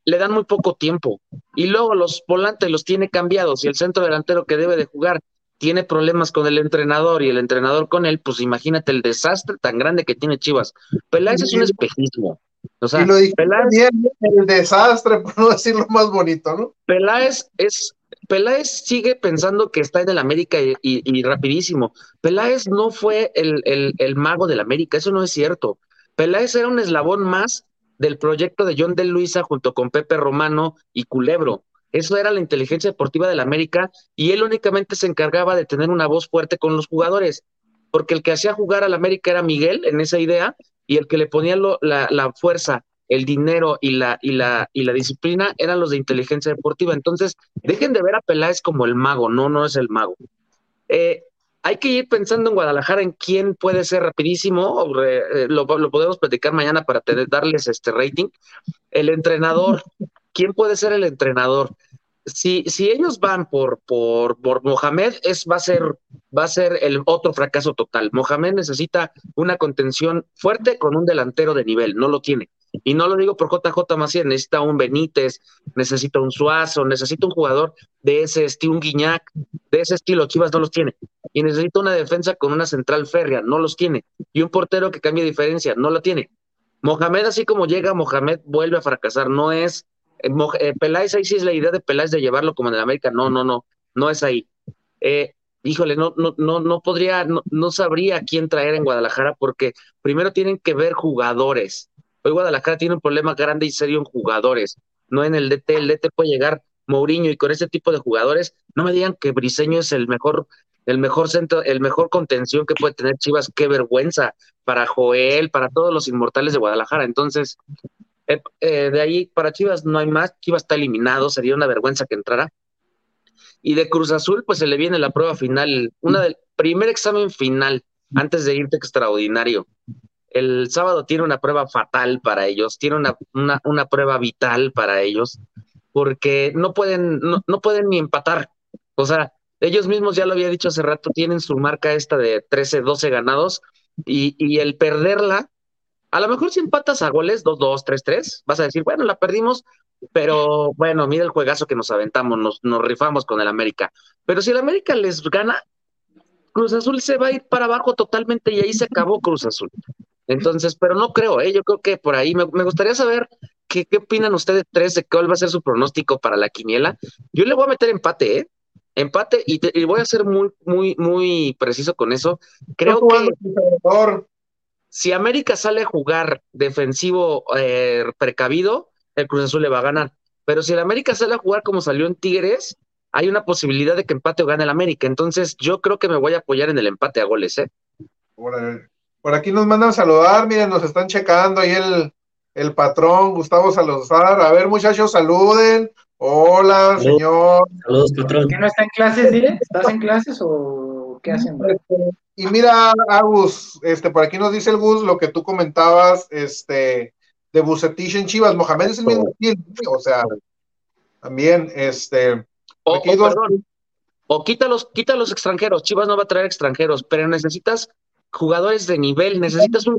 le dan muy poco tiempo. Y luego los volantes los tiene cambiados y el centro delantero que debe de jugar tiene problemas con el entrenador y el entrenador con él, pues imagínate el desastre tan grande que tiene Chivas. Peláez es un espejismo. O sea, y lo Peláez, el desastre, por no decir lo más bonito, ¿no? Peláez es Peláez sigue pensando que está en el América y, rapidísimo. Peláez no fue el, el, el, mago del América, eso no es cierto. Peláez era un eslabón más del proyecto de John de Luisa junto con Pepe Romano y Culebro. Eso era la inteligencia deportiva del América y él únicamente se encargaba de tener una voz fuerte con los jugadores, porque el que hacía jugar al América era Miguel en esa idea y el que le ponía la, fuerza, el dinero y la, y, la, y la disciplina eran los de inteligencia deportiva. Entonces, dejen de ver a Peláez como el mago, no, no es el mago. Eh, hay que ir pensando en Guadalajara en quién puede ser rapidísimo, eh, lo, podemos platicar mañana para darles este rating. El entrenador, ¿quién puede ser el entrenador? Si, si ellos van por, por, por Mohamed, es, va, a ser, va a ser el otro fracaso total. Mohamed necesita una contención fuerte con un delantero de nivel, no lo tiene. Y no lo digo por JJ Macías, necesita un Benítez, necesita un Suazo, necesita un jugador de ese estilo, un Guiñac, de ese estilo. Chivas no los tiene. Y necesita una defensa con una central férrea, no los tiene. Y un portero que cambie diferencia, no lo tiene. Mohamed, así como llega, Mohamed vuelve a fracasar. No es. Eh, eh, Peláez, ahí sí es la idea de Peláez de llevarlo como en el América. No, no, no. No es ahí. Eh, híjole, no, no, no, no podría, no, no sabría quién traer en Guadalajara porque primero tienen que ver jugadores Guadalajara tiene un problema grande y serio en jugadores, no en el DT. El DT puede llegar Mourinho y con ese tipo de jugadores, no me digan que Briseño es el mejor, el mejor centro, el mejor contención que puede tener Chivas. Qué vergüenza para Joel, para todos los inmortales de Guadalajara. Entonces, eh, eh, de ahí para Chivas no hay más. Chivas está eliminado, sería una vergüenza que entrara. Y de Cruz Azul, pues se le viene la prueba final, una del primer examen final antes de irte extraordinario el sábado tiene una prueba fatal para ellos, tiene una, una, prueba vital para ellos, porque no pueden, no, pueden ni empatar. O sea, ellos mismos ya lo había dicho hace rato, tienen su marca esta de 13, 12 ganados, y, y el perderla, a lo mejor si empatas a goles, 2-2, 3-3, vas a decir, bueno, la perdimos, pero bueno, mira el juegazo que nos aventamos, nos, nos rifamos con el América. Pero si el América les gana, Cruz Azul se va a ir para abajo totalmente y ahí se acabó Cruz Azul. Entonces, pero no creo, ¿eh? yo creo que por ahí me, gustaría saber qué, qué, opinan ustedes tres de cuál va a ser su pronóstico para la quiniela. Yo le voy a meter empate, ¿eh? Empate y, voy a ser muy, muy, muy preciso con eso. Creo que si América sale a jugar defensivo eh, precavido, el Cruz Azul le va a ganar. Pero si el América sale a jugar como salió en Tigres, hay una posibilidad de que empate o gane el América. Entonces, yo creo que me voy a apoyar en el empate a goles, ¿eh? Por aquí nos mandan saludar, miren, nos están checando ahí el, el patrón Gustavo Salazar. A ver, muchachos, saluden. Hola, señor. Saludos, patrón. ¿Qué no está en clases, dile? ¿Estás en clases o qué hacen? Y mira, Agus, este, por aquí nos dice el Gus lo que tú comentabas, este, de Bucetich en Chivas. Mohamed es el mismo oh. o sea, también, este. O, o, perdón, o quita los, quita los extranjeros. Chivas no va a traer extranjeros, pero necesitas jugadores de nivel, necesitas un...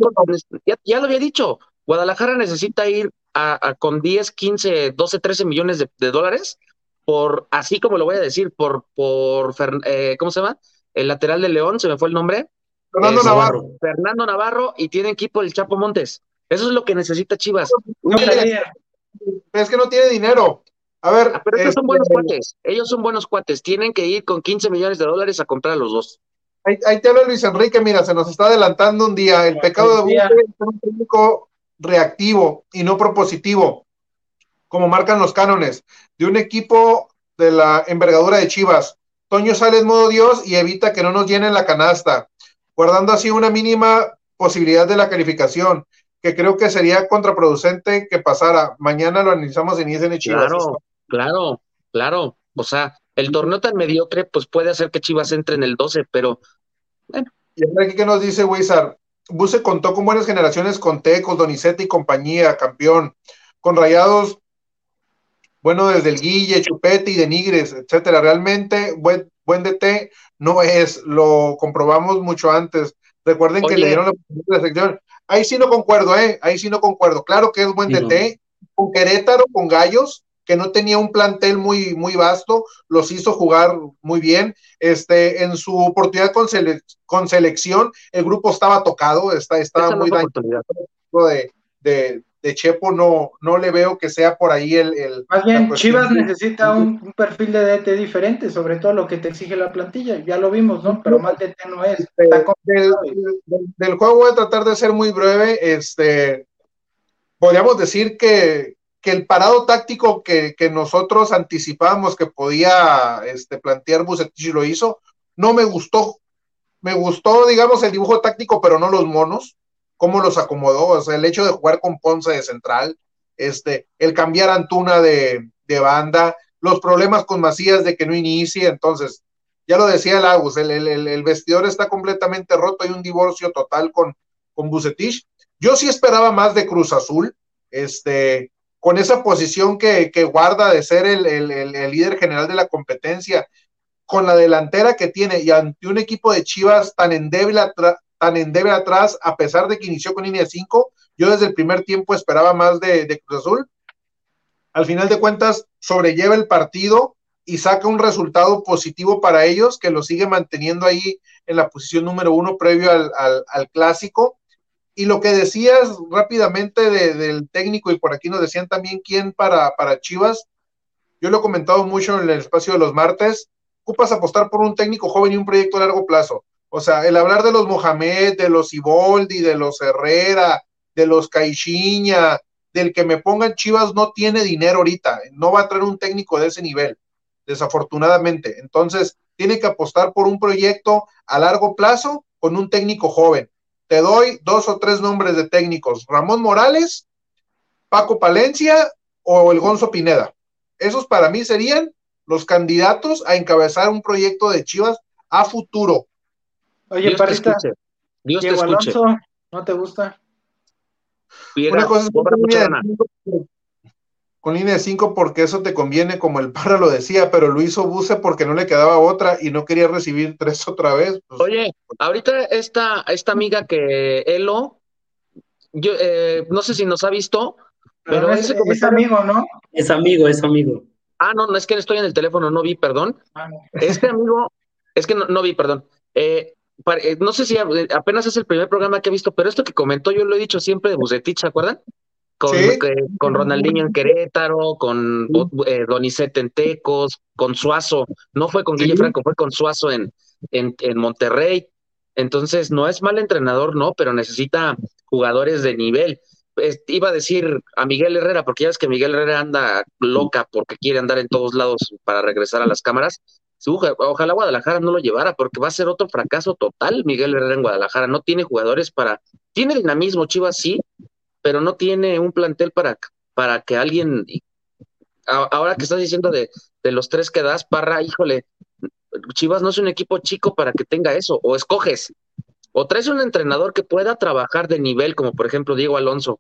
Ya, lo había dicho, Guadalajara necesita ir a, con 10, 15, 12, 13 millones de, dólares por, así como lo voy a decir, por, por eh, ¿cómo se llama? El lateral de León, se me fue el nombre. Fernando Navarro. Fernando Navarro y tiene equipo el Chapo Montes. Eso es lo que necesita Chivas. es que no tiene dinero. A ver. Ah, pero ellos son buenos este, cuates. Ellos son buenos cuates. Tienen que ir con 15 millones de dólares a comprar a los dos. Ahí, te habla Luis Enrique, mira, se nos está adelantando un día. El pecado de Buque es un técnico reactivo y no propositivo, como marcan los cánones, de un equipo de la envergadura de Chivas. Toño sale en modo Dios y evita que no nos llenen la canasta, guardando así una mínima posibilidad de la calificación, que creo que sería contraproducente que pasara. Mañana lo analizamos en ISN Chivas. Claro, claro, claro. O sea, el torneo tan mediocre, pues puede hacer que Chivas entre en el 12, pero bueno. Y ahora aquí que nos dice Wizard, Buse contó con buenas generaciones con Tecos, Donizete y compañía, campeón, con rayados, bueno, desde el Guille, Chupete y de Nigres, etcétera. Realmente, buen, buen DT no es, lo comprobamos mucho antes. Recuerden que le dieron la sección. Ahí sí no concuerdo, ¿eh? Ahí sí no concuerdo. Claro que es buen DT, con Querétaro, con Gallos, que no tenía un plantel muy, muy vasto, los hizo jugar muy bien. Este, en su oportunidad con, con selección, el grupo estaba tocado, está, estaba muy dañado de, de, de, Chepo, no, no le veo que sea por ahí el... el Más bien, Chivas necesita un, un, perfil de DT diferente, sobre todo lo que te exige la plantilla, ya lo vimos, ¿no? Pero mal DT no es. Este, del, del, del, juego voy a tratar de ser muy breve, este, podríamos decir que que el parado táctico que, que nosotros anticipábamos que podía este, plantear Bucetich lo hizo, no me gustó. Me gustó, digamos, el dibujo táctico, pero no los monos, cómo los acomodó, o sea, el hecho de jugar con Ponce de central, este, el cambiar Antuna de, de banda, los problemas con Macías de que no inicie, entonces, ya lo decía Lagos, el, el, el, vestidor está completamente roto, hay un divorcio total con, con Bucetich. Yo sí esperaba más de Cruz Azul, este, con esa posición que, que guarda de ser el, el, el, líder general de la competencia, con la delantera que tiene y ante un equipo de Chivas tan endeble, tan endeble atrás, a pesar de que inició con línea 5, yo desde el primer tiempo esperaba más de, de Cruz Azul. Al final de cuentas, sobrelleva el partido y saca un resultado positivo para ellos, que lo sigue manteniendo ahí en la posición número uno previo al, al, al clásico y lo que decías rápidamente de, del técnico, y por aquí nos decían también quién para, para Chivas, yo lo he comentado mucho en el espacio de los martes, ocupas apostar por un técnico joven y un proyecto a largo plazo. O sea, el hablar de los Mohamed, de los Iboldi, de los Herrera, de los Caixinha, del que me pongan Chivas no tiene dinero ahorita, no va a traer un técnico de ese nivel, desafortunadamente. Entonces, tiene que apostar por un proyecto a largo plazo con un técnico joven te doy dos o tres nombres de técnicos, Ramón Morales, Paco Palencia o el Gonzo Pineda. Esos para mí serían los candidatos a encabezar un proyecto de Chivas a futuro. Oye, Dios Parita, te Dios Diego te Alonso, ¿no te gusta? Piedra, Una cosa es que con línea de 5 porque eso te conviene, como el Parra lo decía, pero lo hizo Buse porque no le quedaba otra y no quería recibir tres otra vez. Pues. Oye, ahorita esta, esta amiga que Elo, yo eh, no sé si nos ha visto, pero, pero es, es, amigo, ¿no? Es amigo, es amigo. Ah, no, no es que estoy en el teléfono, no vi, perdón. Ah, no. Este amigo, es que no, no vi, perdón. Eh, eh, no sé si apenas es el primer programa que he visto, pero esto que comentó yo lo he dicho siempre de Bucetich, ¿se acuerdan? Con, ¿Sí? con Ronaldinho en Querétaro, con eh, Donizete en Tecos, con Suazo, no fue con Guille Franco, fue con Suazo en, en, en, Monterrey. Entonces, no es mal entrenador, no, pero necesita jugadores de nivel. Iba a decir a Miguel Herrera, porque ya ves que Miguel Herrera anda loca porque quiere andar en todos lados para regresar a las cámaras. Ojalá Guadalajara no lo llevara, porque va a ser otro fracaso total Miguel Herrera en Guadalajara. No tiene jugadores para. Tiene dinamismo, Chivas sí, pero no tiene un plantel para, para que alguien, ahora que estás diciendo de, de los tres que das, Parra, híjole, Chivas no es un equipo chico para que tenga eso, o escoges, o traes un entrenador que pueda trabajar de nivel, como por ejemplo Diego Alonso,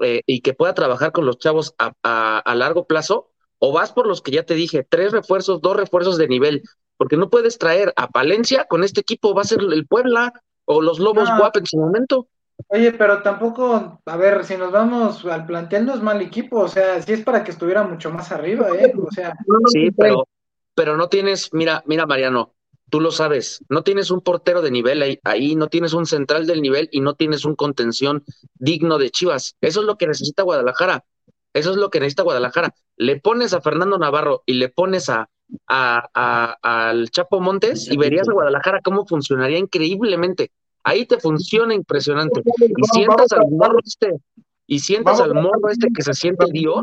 eh, y que pueda trabajar con los chavos a, a, a, largo plazo, o vas por los que ya te dije, tres refuerzos, dos refuerzos de nivel, porque no puedes traer a Palencia con este equipo, va a ser el Puebla o los Lobos no. Guap en su momento. Oye, pero tampoco, a ver, si nos vamos al plantel no es mal equipo, o sea, sí es para que estuviera mucho más arriba, ¿eh? O sea, sí, pero, pero no tienes, mira, mira, Mariano, tú lo sabes, no tienes un portero de nivel ahí, ahí, no tienes un central del nivel y no tienes un contención digno de Chivas. Eso es lo que necesita Guadalajara. Eso es lo que necesita Guadalajara. Le pones a Fernando Navarro y le pones a, a, a al Chapo Montes y verías a Guadalajara cómo funcionaría increíblemente ahí te funciona impresionante. Y sientas al morro este, y sientas al morro este que se siente Dios,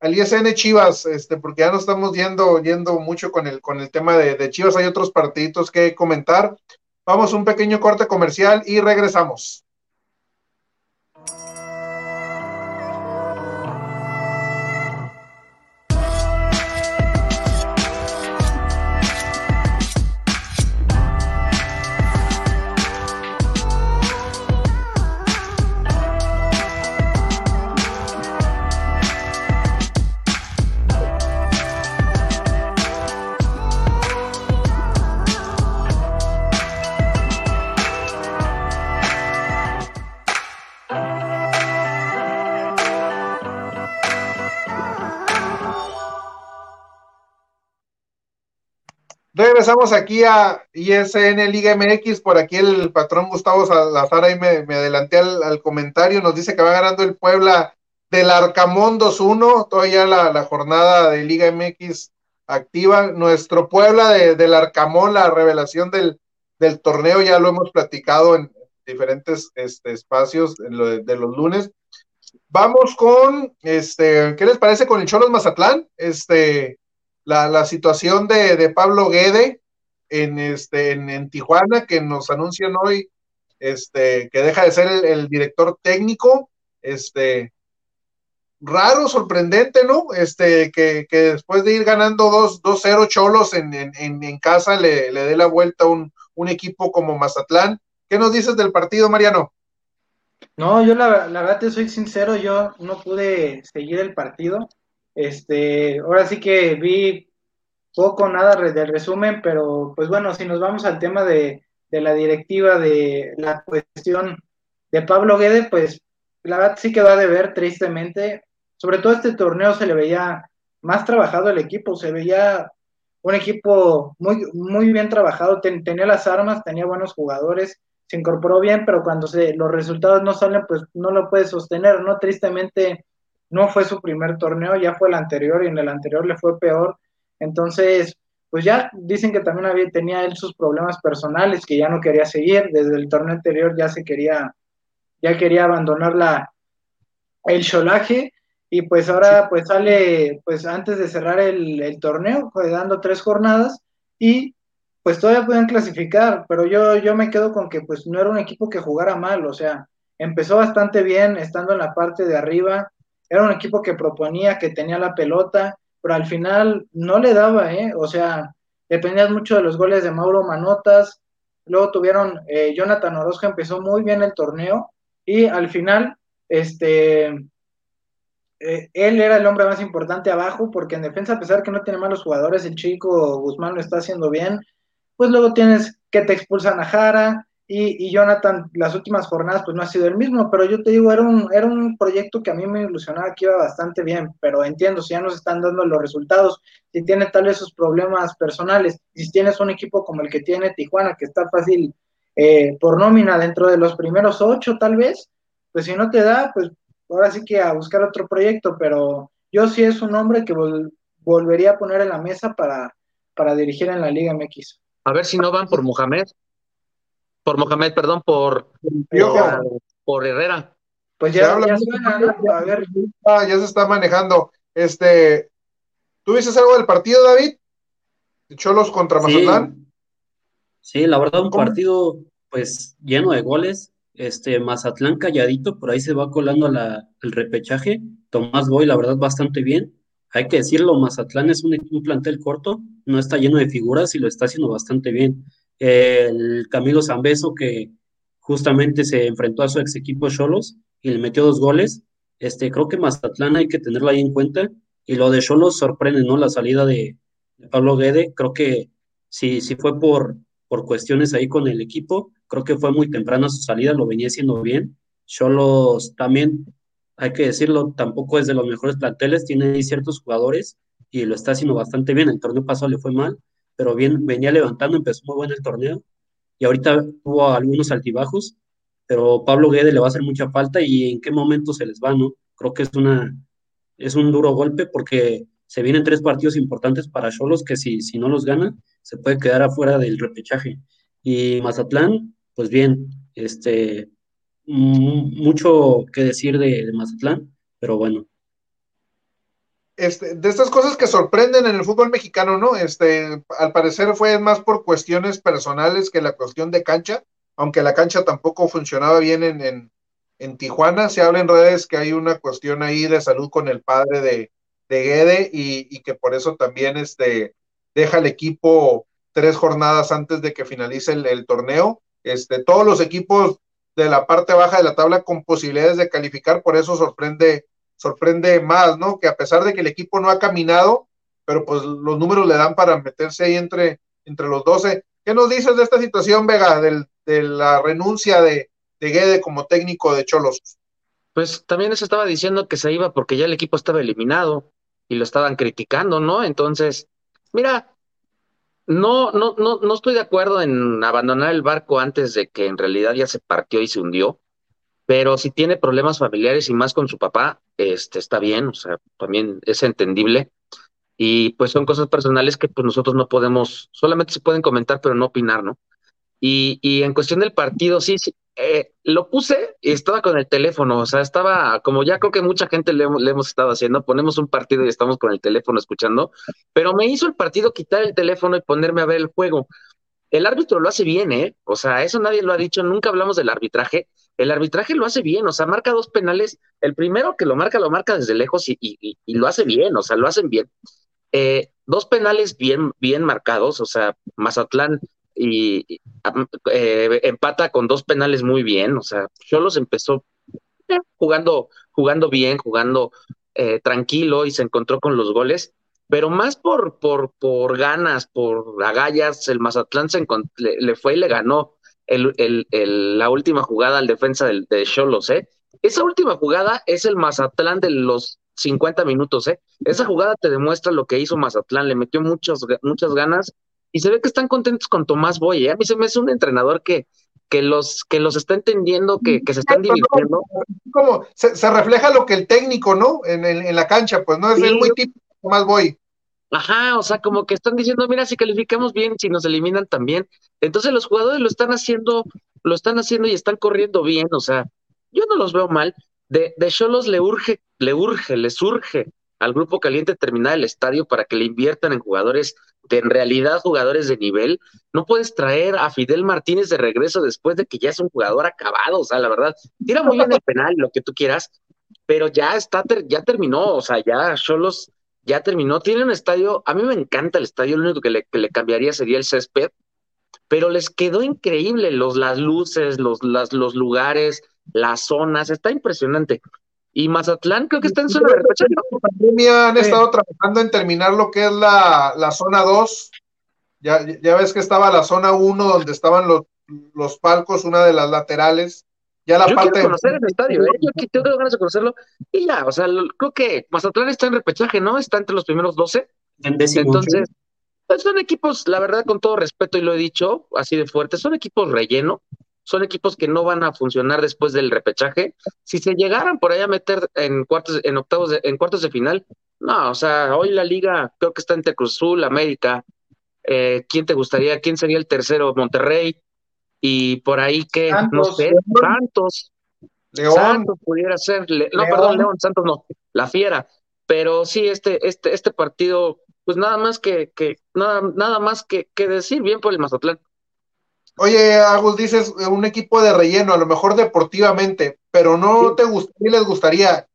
al ISN Chivas, este, porque ya no estamos yendo, yendo mucho con el, con el tema de, de Chivas, hay otros partiditos que comentar. Vamos a un pequeño corte comercial y regresamos. Regresamos aquí a ISN Liga MX. Por aquí el patrón Gustavo Salazar ahí me, adelanté al, comentario. Nos dice que va ganando el Puebla del Arcamón 2-1. Todavía la, la, jornada de Liga MX activa. Nuestro Puebla de, del Arcamón, la revelación del, torneo, ya lo hemos platicado en diferentes este, espacios de, de, los lunes. Vamos con, este, ¿qué les parece con el Cholos Mazatlán? Este, la, situación de, Pablo Guede en, este, en, Tijuana, que nos anuncian hoy este, que deja de ser el, director técnico, este, raro, sorprendente, ¿no? Este, que, después de ir ganando 2-0 cholos en, en, casa, le, le dé la vuelta a un, un, equipo como Mazatlán. ¿Qué nos dices del partido, Mariano? No, yo la, la verdad te soy sincero, yo no pude seguir el partido. Este, ahora sí que vi poco, nada del resumen, pero pues bueno, si nos vamos al tema de, la directiva, de la cuestión de Pablo Guede, pues la verdad sí que va a ver tristemente. Sobre todo este torneo se le veía más trabajado el equipo, se veía un equipo muy, muy bien trabajado, tenía las armas, tenía buenos jugadores, se incorporó bien, pero cuando se, los resultados no salen, pues no lo puede sostener, ¿no? Tristemente no fue su primer torneo, ya fue el anterior y en el anterior le fue peor. Entonces, pues ya dicen que también había, tenía él sus problemas personales, que ya no quería seguir, desde el torneo anterior ya se quería, ya quería abandonar la, el cholaje, y pues ahora pues sale, pues antes de cerrar el, torneo, pues, dando tres jornadas, y pues todavía pueden clasificar, pero yo, yo me quedo con que pues no era un equipo que jugara mal, o sea, empezó bastante bien estando en la parte de arriba, era un equipo que proponía, que tenía la pelota, pero al final no le daba, ¿eh? O sea, dependías mucho de los goles de Mauro Manotas, luego tuvieron, eh, Jonathan Orozco empezó muy bien el torneo y al final, este, eh, él era el hombre más importante abajo porque en defensa, a pesar que no tiene malos jugadores, el chico Guzmán lo está haciendo bien, pues luego tienes que te expulsan a Jara, y, Jonathan, las últimas jornadas, pues no ha sido el mismo, pero yo te digo, era un, era un proyecto que a mí me ilusionaba que iba bastante bien, pero entiendo, si ya nos están dando los resultados, si tiene tal vez sus problemas personales, si tienes un equipo como el que tiene Tijuana, que está fácil eh, por nómina dentro de los primeros ocho, tal vez, pues si no te da, pues ahora sí que a buscar otro proyecto, pero yo sí es un hombre que volvería a poner en la mesa para, para dirigir en la Liga MX. A ver si no van por Mohamed por Mohamed, perdón, por, por, Herrera. Pues ya, ya, a ver. Ah, ya se está manejando. Este, ¿tú dices algo del partido, David? Cholos contra Mazatlán. Sí, la verdad, un partido pues lleno de goles. Este, Mazatlán calladito, por ahí se va colando la, el repechaje. Tomás Boy, la verdad, bastante bien. Hay que decirlo, Mazatlán es un, un plantel corto, no está lleno de figuras y lo está haciendo bastante bien el Camilo Zambeso, que justamente se enfrentó a su ex equipo Cholos y le metió dos goles. Este, creo que Mazatlán hay que tenerlo ahí en cuenta. Y lo de Cholos sorprende, ¿no? La salida de, Pablo Guede, creo que si, si fue por, por cuestiones ahí con el equipo, creo que fue muy temprana su salida, lo venía haciendo bien. Cholos también, hay que decirlo, tampoco es de los mejores planteles, tiene ciertos jugadores y lo está haciendo bastante bien. El torneo pasado le fue mal, pero bien, venía levantando, empezó muy bueno el torneo y ahorita tuvo algunos altibajos, pero Pablo Guede le va a hacer mucha falta y en qué momento se les va, ¿no? Creo que es, una, es un duro golpe porque se vienen tres partidos importantes para Cholos que si, si no los gana, se puede quedar afuera del repechaje. Y Mazatlán, pues bien, este, mucho que decir de, de Mazatlán, pero bueno, este, de estas cosas que sorprenden en el fútbol mexicano, ¿no? Este, al parecer fue más por cuestiones personales que la cuestión de cancha, aunque la cancha tampoco funcionaba bien en, en, Tijuana. Se habla en redes que hay una cuestión ahí de salud con el padre de, de Guede y, y, que por eso también este, deja el equipo tres jornadas antes de que finalice el, el torneo. Este, todos los equipos de la parte baja de la tabla con posibilidades de calificar, por eso sorprende, sorprende más, ¿no? Que a pesar de que el equipo no ha caminado, pero pues los números le dan para meterse ahí entre, entre los 12. ¿Qué nos dices de esta situación, Vega, del, de la renuncia de, de Guede como técnico de Cholos? Pues también se estaba diciendo que se iba porque ya el equipo estaba eliminado y lo estaban criticando, ¿no? Entonces, mira, no, no, no, no estoy de acuerdo en abandonar el barco antes de que en realidad ya se partió y se hundió, pero si tiene problemas familiares y más con su papá, este, está bien, o sea, también es entendible. Y pues son cosas personales que pues nosotros no podemos, solamente se pueden comentar, pero no opinar, ¿no? Y, y en cuestión del partido, sí, sí eh, lo puse y estaba con el teléfono, o sea, estaba como ya creo que mucha gente le, le, hemos estado haciendo, ponemos un partido y estamos con el teléfono escuchando, pero me hizo el partido quitar el teléfono y ponerme a ver el juego. El árbitro lo hace bien, ¿eh? O sea, eso nadie lo ha dicho, nunca hablamos del arbitraje. El arbitraje lo hace bien, o sea, marca dos penales. El primero que lo marca, lo marca desde lejos y, lo hace bien, o sea, lo hacen bien. Eh, dos penales bien, bien marcados, o sea, Mazatlán y eh, empata con dos penales muy bien, o sea, Cholos empezó eh, jugando, jugando bien, jugando eh, tranquilo y se encontró con los goles, pero más por, por, ganas, por agallas, el Mazatlán se le, fue y le ganó el, el, el, la última jugada al defensa del, de Cholos, ¿eh? Esa última jugada es el Mazatlán de los 50 minutos, ¿eh? Esa jugada te demuestra lo que hizo Mazatlán, le metió muchas, muchas ganas y se ve que están contentos con Tomás Boy. ¿eh? A mí se me hace un entrenador que, que, los, que los está entendiendo, que, que se están divirtiendo. Como se, se, refleja lo que el técnico, ¿no? En, en, en la cancha, pues no es, sí. muy típico Tomás Boy. Ajá, o sea, como que están diciendo, mira, si calificamos bien, si nos eliminan también. Entonces los jugadores lo están haciendo, lo están haciendo y están corriendo bien, o sea, yo no los veo mal. De, de Cholos le urge, le urge, les urge al grupo caliente terminar el estadio para que le inviertan en jugadores de en realidad jugadores de nivel. No puedes traer a Fidel Martínez de regreso después de que ya es un jugador acabado, o sea, la verdad, tira muy bien el penal, lo que tú quieras, pero ya está, ya terminó, o sea, ya Cholos ya terminó, tiene un estadio, a mí me encanta el estadio, lo único que le, que le cambiaría sería el césped, pero les quedó increíble los, las luces, los, las, los lugares, las zonas, está impresionante. Y Mazatlán creo que está en zona de repechaje. La pandemia han estado trabajando en terminar lo que es la, la zona 2. Ya, ya ves que estaba la zona 1 donde estaban los, los palcos, una de las laterales. Ya la yo parte quiero conocer el estadio, ¿eh? yo tengo ganas de conocerlo. Y ya, o sea, creo que Mazatlán está en repechaje, ¿no? Está entre los primeros 12. En décimo, Entonces, pues son equipos, la verdad, con todo respeto, y lo he dicho así de fuerte, son equipos relleno son equipos que no van a funcionar después del repechaje. Si se llegaran por ahí a meter en cuartos, en octavos, de, en cuartos de final, no, o sea, hoy la liga creo que está entre Cruz Azul, América. Eh, ¿Quién te gustaría? ¿Quién sería el tercero? Monterrey. Y por ahí que, no sé, Santos. León. Santos pudiera ser, no, León. perdón, León, Santos no, la fiera. Pero sí, este, este, este partido, pues nada más que, que nada, nada más que, que decir, bien por el Mazatlán. Oye, Agus, dices eh, un equipo de relleno, a lo mejor deportivamente, pero no te gustaría, les gustaría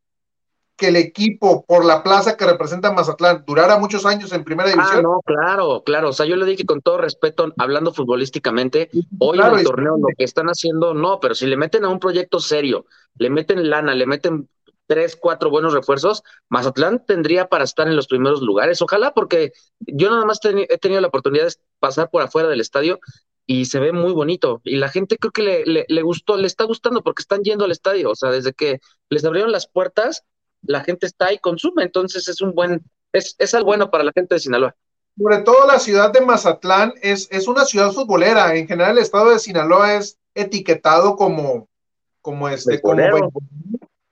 que el equipo, por la plaza que representa Mazatlán, durara muchos años en primera división. Ah, no, claro, claro. O sea, yo le dije con todo respeto, hablando futbolísticamente, hoy claro, en el torneo lo que están haciendo, no, pero si le meten a un proyecto serio, le meten lana, le meten tres, cuatro buenos refuerzos, Mazatlán tendría para estar en los primeros lugares. Ojalá, porque yo nada más ten, he tenido la oportunidad de pasar por afuera del estadio y se ve muy bonito. Y la gente creo que le, le, le, gustó, le está gustando porque están yendo al estadio. O sea, desde que les abrieron las puertas, la gente está y consume. Entonces es un buen, es, es algo bueno para la gente de Sinaloa. Sobre todo la ciudad de Mazatlán es, es una ciudad futbolera. En general, el estado de Sinaloa es etiquetado como, como este, como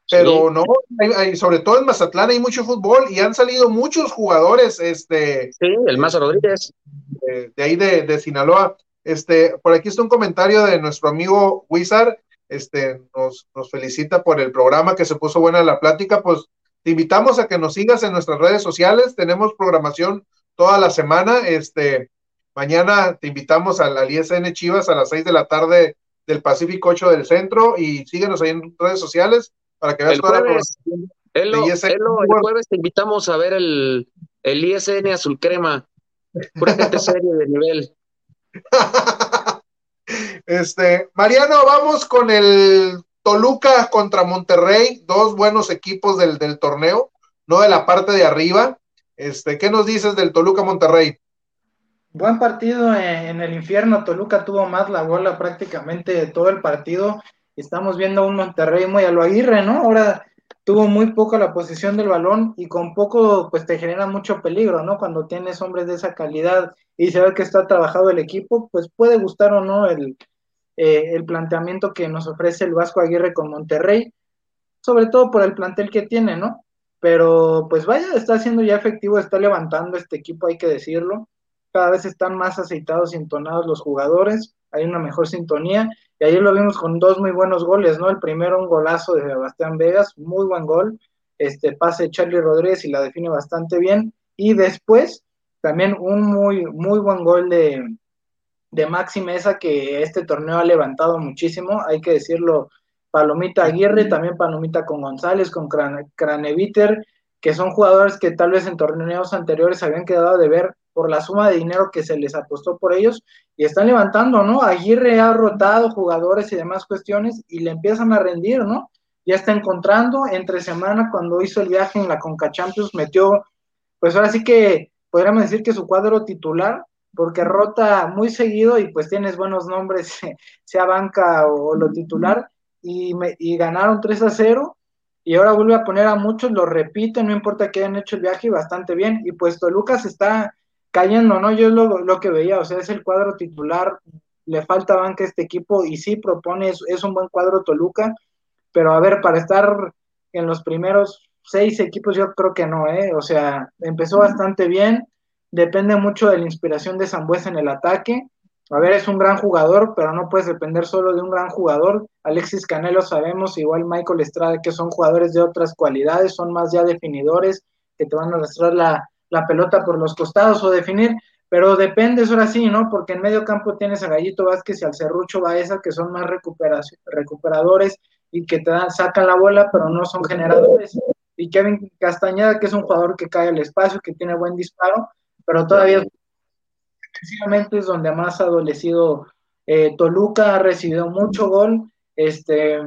pero sí. no, hay, hay, sobre todo en Mazatlán hay mucho fútbol y han salido muchos jugadores, este. Sí, el Maza Rodríguez. De, de ahí de, de, Sinaloa. Este, por aquí está un comentario de nuestro amigo Wizard, este, nos, nos felicita por el programa, que se puso buena la plática, pues te invitamos a que nos sigas en nuestras redes sociales. Tenemos programación toda la semana. Este, mañana te invitamos al, al ISN Chivas a las 6 de la tarde del Pacífico 8 del Centro y síguenos ahí en redes sociales para que veas El toda la jueves, programación. Elo, ISN Elo, el jueves te invitamos a ver el, el ISN Azul Crema. Pura gente seria de nivel. Este, Mariano, vamos con el Toluca contra Monterrey, dos buenos equipos del, del torneo, no de la parte de arriba. Este, ¿qué nos dices del Toluca Monterrey? Buen partido en, el infierno. Toluca tuvo más la bola prácticamente todo el partido. Estamos viendo un Monterrey muy a lo Aguirre, ¿no? Ahora tuvo muy poco la posición del balón y con poco pues te genera mucho peligro, ¿no? Cuando tienes hombres de esa calidad y se ve que está trabajado el equipo, pues puede gustar o no el, eh, el planteamiento que nos ofrece el Vasco Aguirre con Monterrey, sobre todo por el plantel que tiene, ¿no? Pero pues vaya, está siendo ya efectivo, está levantando este equipo, hay que decirlo. Cada vez están más aceitados y entonados los jugadores, hay una mejor sintonía. Y ayer lo vimos con dos muy buenos goles, ¿no? El primero, un golazo de Sebastián Vegas, muy buen gol. Este pase de Charlie Rodríguez y la define bastante bien. Y después, también un muy, muy buen gol de, de Maxi Mesa, que este torneo ha levantado muchísimo, hay que decirlo. Palomita Aguirre, también Palomita con González, con Crane, Craneviter, que son jugadores que tal vez en torneos anteriores habían quedado de ver por la suma de dinero que se les apostó por ellos y están levantando, ¿no? Aguirre ha rotado jugadores y demás cuestiones y le empiezan a rendir, ¿no? Ya está encontrando entre semana cuando hizo el viaje en la Conca Champions metió, pues ahora sí que podríamos decir que su cuadro titular, porque rota muy seguido y pues tienes buenos nombres, sea banca o lo titular, y, me, y ganaron 3 a 0 y ahora vuelve a poner a muchos, lo repite, no importa que hayan hecho el viaje, bastante bien. Y pues Toluca se está cayendo, ¿no? Yo es lo, lo, que veía, o sea, es el cuadro titular, le falta banca a este equipo y sí propone, es, es, un buen cuadro Toluca, pero a ver, para estar en los primeros seis equipos yo creo que no, ¿eh? O sea, empezó bastante bien, depende mucho de la inspiración de Zambuesa en el ataque. A ver, es un gran jugador, pero no puedes depender solo de un gran jugador. Alexis Canelo sabemos, igual Michael Estrada, que son jugadores de otras cualidades, son más ya definidores, que te van a arrastrar la, la pelota por los costados o definir, pero depende, ahora sí, ¿no? Porque en medio campo tienes a Gallito Vázquez y al Cerrucho Baeza, que son más recuperadores y que te dan, sacan la bola, pero no son generadores. Y Kevin Castañeda, que es un jugador que cae al espacio, que tiene buen disparo, pero todavía defensivamente es donde más ha adolecido eh, Toluca, ha recibido mucho gol. Este,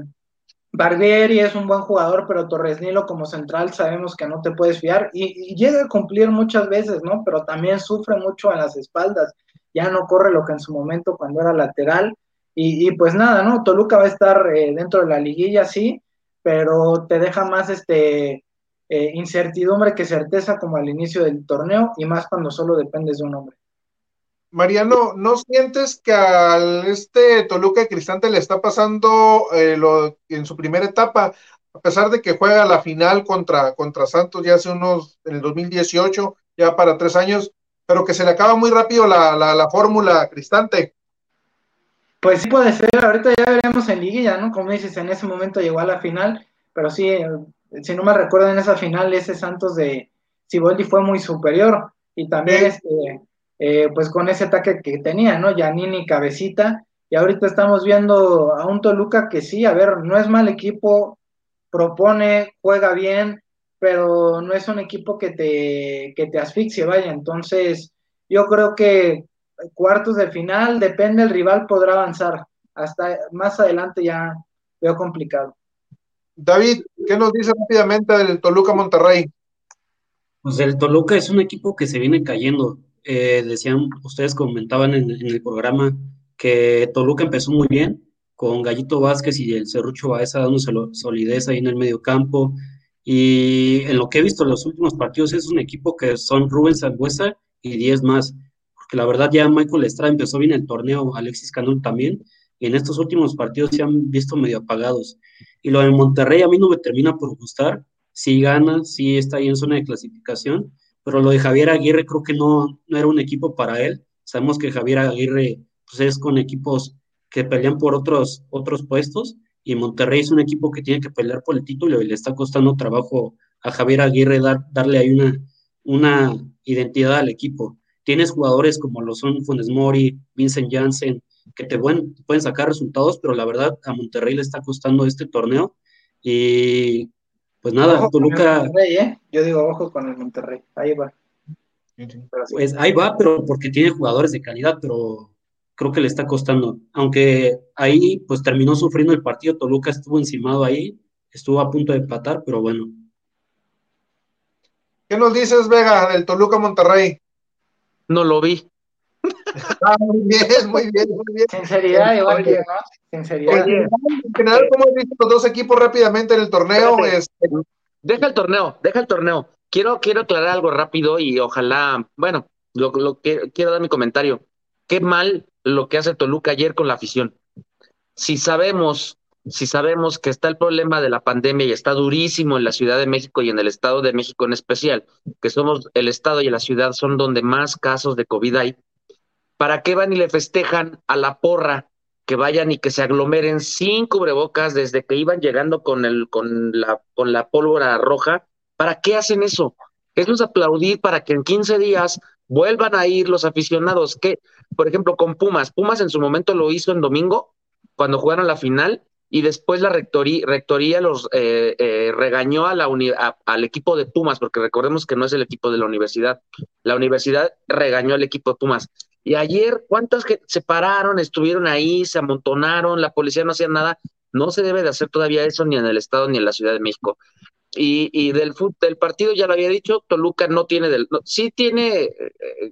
Barbieri es un buen jugador, pero Torres Nilo como central sabemos que no te puedes fiar y, y, llega a cumplir muchas veces, ¿no? Pero también sufre mucho en las espaldas, ya no corre lo que en su momento cuando era lateral y, y pues nada, ¿no? Toluca va a estar eh, dentro de la liguilla, sí, pero te deja más este eh, incertidumbre que certeza como al inicio del torneo y más cuando solo dependes de un hombre. Mariano, ¿no sientes que al este Toluca de Cristante le está pasando eh, lo, en su primera etapa, a pesar de que juega la final contra, contra Santos ya hace unos, en el 2018, ya para tres años, pero que se le acaba muy rápido la, la, la fórmula Cristante? Pues sí puede ser, ahorita ya veremos en liguilla, ¿no? Como dices, en ese momento llegó a la final, pero sí, si no me recuerdo en esa final, ese Santos de Ciboldi fue muy superior, y también sí. este eh, pues con ese ataque que tenía, ¿no? Yanini cabecita, y ahorita estamos viendo a un Toluca que sí, a ver, no es mal equipo, propone, juega bien, pero no es un equipo que te, que te asfixie, vaya, entonces yo creo que cuartos de final, depende el rival, podrá avanzar, hasta más adelante ya veo complicado. David, ¿qué nos dice rápidamente del Toluca Monterrey? Pues el Toluca es un equipo que se viene cayendo, eh, decían, ustedes comentaban en, el programa que Toluca empezó muy bien, con Gallito Vázquez y el Cerrucho Baeza dando solidez ahí en el medio campo. Y en lo que he visto en los últimos partidos es un equipo que son Rubén Sangüesa y 10 más. Porque la verdad ya Michael Estrada empezó bien el torneo, Alexis Canul también. Y en estos últimos partidos se han visto medio apagados. Y lo de Monterrey a mí no me termina por gustar. Sí gana, sí está ahí en zona de clasificación, pero lo de Javier Aguirre creo que no, no era un equipo para él. Sabemos que Javier Aguirre pues, es con equipos que pelean por otros, otros puestos y Monterrey es un equipo que tiene que pelear por el título y le está costando trabajo a Javier Aguirre darle ahí una, una identidad al equipo. Tienes jugadores como lo son Funes Mori, Vincent Janssen, que te pueden, pueden sacar resultados, pero la verdad a Monterrey le está costando este torneo. Y pues nada, Toluca. ¿eh? Yo digo ojo con el Monterrey, ahí va. Pues ahí va, pero porque tiene jugadores de calidad, pero creo que le está costando. Aunque ahí pues terminó sufriendo el partido, Toluca estuvo encimado ahí, estuvo a punto de empatar, pero bueno. ¿Qué nos dices, Vega, del Toluca Monterrey? No lo vi. Ah, muy bien, muy bien, muy bien. Sinceridad, igual que, ¿no? Sinceridad. Oye, en general, ¿cómo has visto los dos equipos rápidamente en el torneo? Este... Deja el torneo, deja el torneo. Quiero, quiero aclarar algo rápido y ojalá, bueno, lo, lo quiero dar mi comentario. Qué mal lo que hace Toluca ayer con la afición. Si sabemos, si sabemos que está el problema de la pandemia y está durísimo en la Ciudad de México y en el Estado de México en especial, que somos el Estado y la ciudad son donde más casos de COVID hay, ¿para qué van y le festejan a la porra que vayan y que se aglomeren sin cubrebocas desde que iban llegando con, el, con, la, con la pólvora roja? ¿Para qué hacen eso? Es aplaudir para que en 15 días vuelvan a ir los aficionados. Que, por ejemplo, con Pumas, Pumas en su momento lo hizo en domingo, cuando jugaron la final, y después la rectoría, rectoría los eh, eh, regañó a la al equipo de Pumas, porque recordemos que no es el equipo de la universidad. La universidad regañó al equipo de Pumas. Y ayer, ¿cuántas que se pararon, estuvieron ahí, se amontonaron, la policía no hacía nada? No se debe de hacer todavía eso ni en el Estado ni en la Ciudad de México. Y, y del, del partido ya lo había dicho, Toluca no tiene del, sí tiene, eh,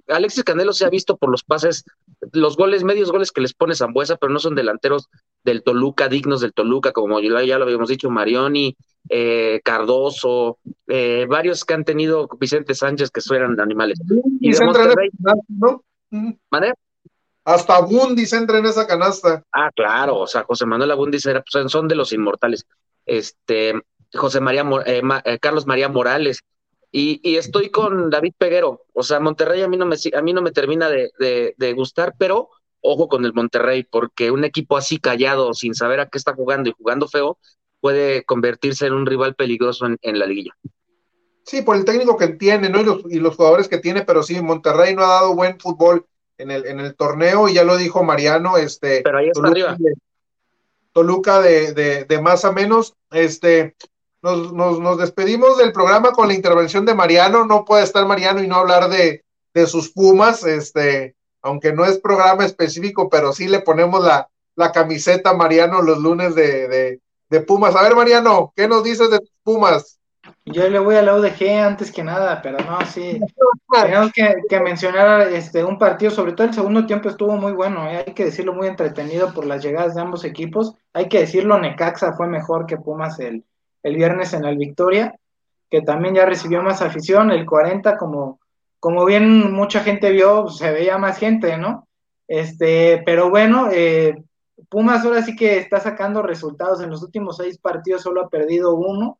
Alexis Canelo se ha visto por los pases, los goles, medios goles que les pone Zambuesa, pero no son delanteros del Toluca, dignos del Toluca, como ya, lo habíamos dicho, Marioni, eh, Cardoso, eh, varios que han tenido Vicente Sánchez que eran animales. Y de Monterrey, ¿no? Hasta Bundis entra en esa canasta. Ah, claro, o sea, José Manuel Abundis era, pues, son de los inmortales. Este, José María, eh, eh, Carlos María Morales. Y, y, estoy con David Peguero. O sea, Monterrey a mí no me, a mí no me termina de, de, gustar, pero ojo con el Monterrey, porque un equipo así callado, sin saber a qué está jugando y jugando feo, puede convertirse en un rival peligroso en, en la liguilla. Sí, por el técnico que tiene, ¿no? Y los, y los, jugadores que tiene, pero sí, Monterrey no ha dado buen fútbol en el, en el torneo, y ya lo dijo Mariano, este. Pero ahí está Toluca, arriba. De, Toluca de, de, de, más a menos, este. Nos, nos, nos, despedimos del programa con la intervención de Mariano. No puede estar Mariano y no hablar de, de sus Pumas, este, aunque no es programa específico, pero sí le ponemos la, la camiseta a Mariano los lunes de, de, de Pumas. A ver, Mariano, ¿qué nos dices de Pumas? Yo le voy a la UDG antes que nada, pero no, sí. Tenemos que, mencionar este, un partido, sobre todo el segundo tiempo estuvo muy bueno, ¿eh? hay que decirlo muy entretenido por las llegadas de ambos equipos. Hay que decirlo, Necaxa fue mejor que Pumas el, el viernes en el Victoria, que también ya recibió más afición, el 40, como, como bien mucha gente vio, se veía más gente, ¿no? Este, pero bueno, eh, Pumas ahora sí que está sacando resultados, en los últimos seis partidos solo ha perdido uno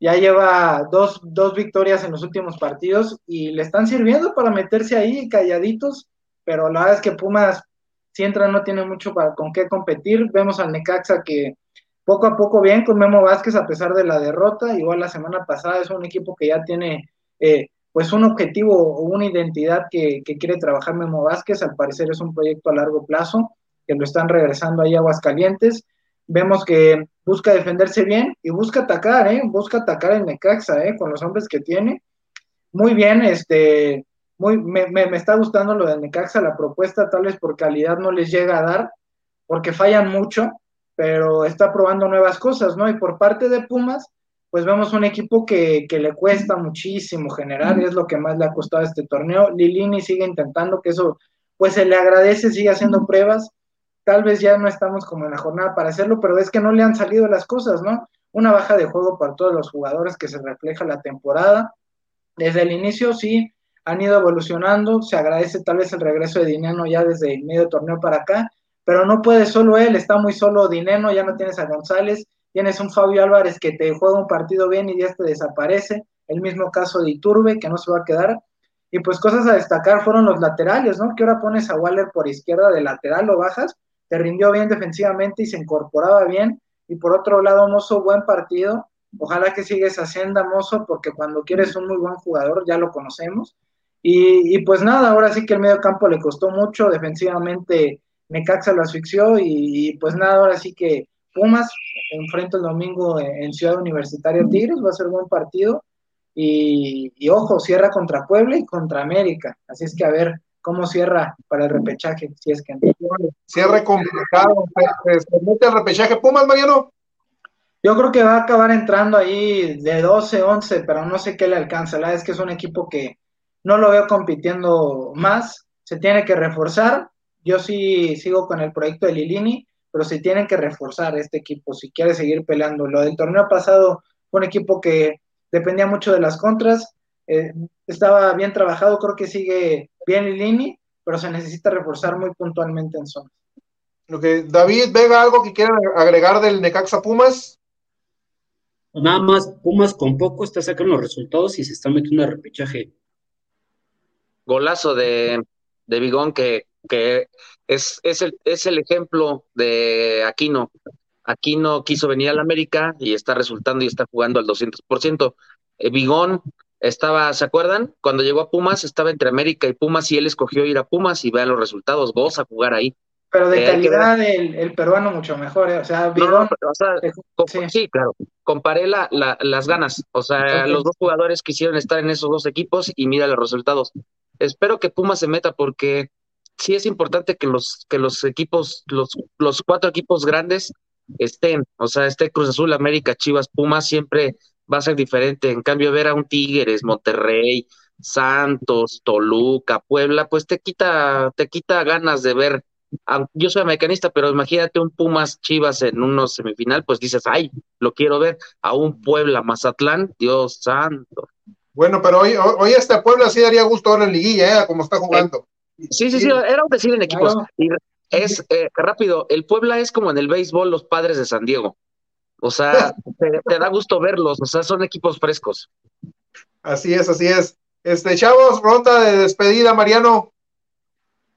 ya lleva dos, dos, victorias en los últimos partidos y le están sirviendo para meterse ahí calladitos, pero la verdad es que Pumas, si entra, no tiene mucho para, con qué competir. Vemos al Necaxa que poco a poco bien con Memo Vázquez a pesar de la derrota, igual la semana pasada es un equipo que ya tiene eh, pues un objetivo o una identidad que, que, quiere trabajar Memo Vázquez, al parecer es un proyecto a largo plazo, que lo están regresando ahí Aguascalientes vemos que busca defenderse bien y busca atacar, ¿eh? Busca atacar el Necaxa, ¿eh? Con los hombres que tiene. Muy bien, este, muy, me, me, me, está gustando lo de Necaxa, la propuesta tal vez por calidad no les llega a dar, porque fallan mucho, pero está probando nuevas cosas, ¿no? Y por parte de Pumas, pues vemos un equipo que, que le cuesta muchísimo generar, y es lo que más le ha costado este torneo. Lilini sigue intentando que eso, pues se le agradece, sigue haciendo pruebas, tal vez ya no estamos como en la jornada para hacerlo, pero es que no le han salido las cosas, ¿no? Una baja de juego para todos los jugadores que se refleja la temporada. Desde el inicio sí han ido evolucionando, se agradece tal vez el regreso de Dineno ya desde el medio torneo para acá, pero no puede solo él, está muy solo Dineno, ya no tienes a González, tienes un Fabio Álvarez que te juega un partido bien y ya te desaparece, el mismo caso de Iturbe que no se va a quedar, y pues cosas a destacar fueron los laterales, ¿no? Que ahora pones a Waller por izquierda de lateral o bajas, te rindió bien defensivamente y se incorporaba bien. Y por otro lado, Mozo, buen partido. Ojalá que siga esa senda, mozo, porque cuando quieres un muy buen jugador, ya lo conocemos. Y, pues nada, ahora sí que el medio campo le costó mucho, defensivamente Necaxa lo asfixió y, pues nada, ahora sí que Pumas enfrenta el domingo en Ciudad Universitaria Tigres, va a ser buen partido. Y, y, ojo, cierra contra Puebla y contra América. Así es que a ver cómo cierra para el repechaje, si es que Cierre complicado, se mete el repechaje. Pumas, Mariano. Yo creo que va a acabar entrando ahí de 12, 11, pero no sé qué le alcanza. La verdad es que es un equipo que no lo veo compitiendo más. Se tiene que reforzar. Yo sí sigo con el proyecto de Lilini, pero se tiene que reforzar este equipo si quiere seguir peleando. Lo del torneo pasado fue un equipo que dependía mucho de las contras. Eh, estaba bien trabajado, creo que sigue bien Lilini, pero se necesita reforzar muy puntualmente en zona. que David Vega, algo que quiera agregar del Necaxa Pumas. Nada más, Pumas con poco está sacando los resultados y se está metiendo a repechaje. Golazo de, de Bigón que, que es, es, el, es el ejemplo de Aquino. Aquino quiso venir al América y está resultando y está jugando al 200%. Eh, Bigón estaba, ¿se acuerdan? Cuando llegó a Pumas estaba entre América y Pumas y él escogió ir a Pumas y vea los resultados, goza jugar ahí. Pero de calidad el, peruano mucho mejor, ¿eh? o sea, sí. claro, comparé la, las ganas, o sea, los dos jugadores quisieron estar en esos dos equipos y mira los resultados. Espero que Pumas se meta porque sí es importante que los, que los equipos, los, los cuatro equipos grandes estén, o sea, este Cruz Azul, América, Chivas, Pumas siempre va a ser diferente. En cambio, ver a un Tigres, Monterrey, Santos, Toluca, Puebla, pues te quita, te quita ganas de ver yo soy americanista, pero imagínate un Pumas Chivas en unos semifinal, pues dices, ay, lo quiero ver, a un Puebla Mazatlán, Dios santo. Bueno, pero hoy, hoy este Puebla sí daría gusto ahora en liguilla, ¿eh? como está jugando. Sí, sí, sí, era un decir en equipos. es eh, rápido, el Puebla es como en el béisbol los padres de San Diego. O sea, te, da gusto verlos, o sea, son equipos frescos. Así es, así es. Este, chavos, ronda de despedida, Mariano.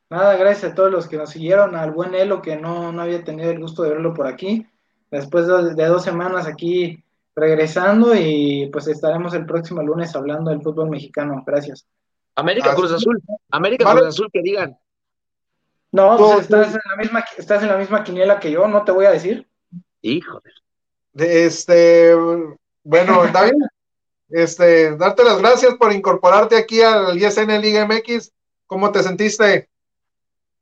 Nada, gracias a todos los que nos siguieron, al buen Elo que no, había tenido el gusto de verlo por aquí. Después de, dos semanas aquí regresando y pues estaremos el próximo lunes hablando del fútbol mexicano. Gracias. América Cruz Azul, América Cruz Azul que digan. No, pues estás en la misma, estás en la misma quiniela que yo, no te voy a decir. Híjole. Este, bueno, David, este, darte las gracias por incorporarte aquí al ISN Liga MX. ¿Cómo te sentiste?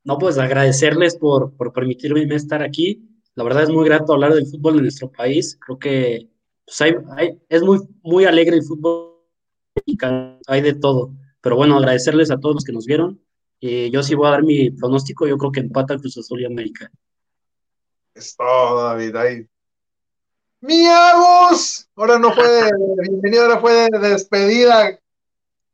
No, pues agradecerles por, por permitirme estar aquí. La verdad es muy grato hablar del fútbol de nuestro país. Creo que pues, hay, es muy, muy alegre el fútbol hay de todo. Pero bueno, agradecerles a todos los que nos vieron. y yo sí voy a dar mi pronóstico, yo creo que empata Cruz Azul y América. Es todo, David. Ahí. ¡Miagos! Ahora no fue de ahora fue de despedida.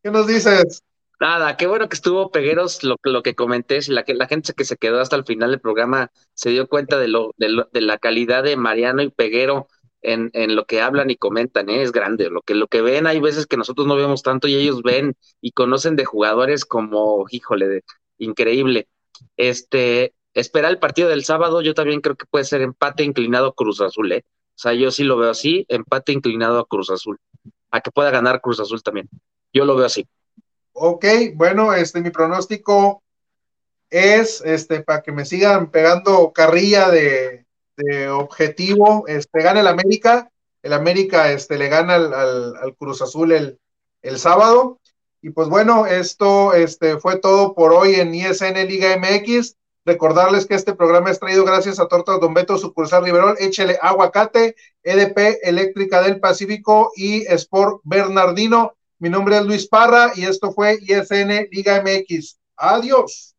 ¿Qué nos dices? Nada, qué bueno que estuvo Pegueros, lo, lo que comenté, la, la gente que se quedó hasta el final del programa se dio cuenta de, lo, de, la calidad de Mariano y Peguero en, lo que hablan y comentan, ¿eh? es grande, lo que, lo que ven hay veces que nosotros no vemos tanto y ellos ven y conocen de jugadores como, híjole, de, increíble. Este, espera el partido del sábado, yo también creo que puede ser empate inclinado Cruz Azul, ¿eh? O sea, yo sí lo veo así, empate inclinado a Cruz Azul, a que pueda ganar Cruz Azul también. Yo lo veo así. Ok, bueno, este, mi pronóstico es, este, para que me sigan pegando carrilla de, objetivo, este, gana el América, el América, este, le gana al, Cruz Azul el, el, sábado, y pues bueno, esto, este, fue todo por hoy en ISN Liga MX, recordarles que este programa es traído gracias a Tortas Don Beto, sucursal Riverol, échele aguacate, EDP Eléctrica del Pacífico y Sport Bernardino, mi nombre es Luis Parra y esto fue ISN Liga MX. Adiós.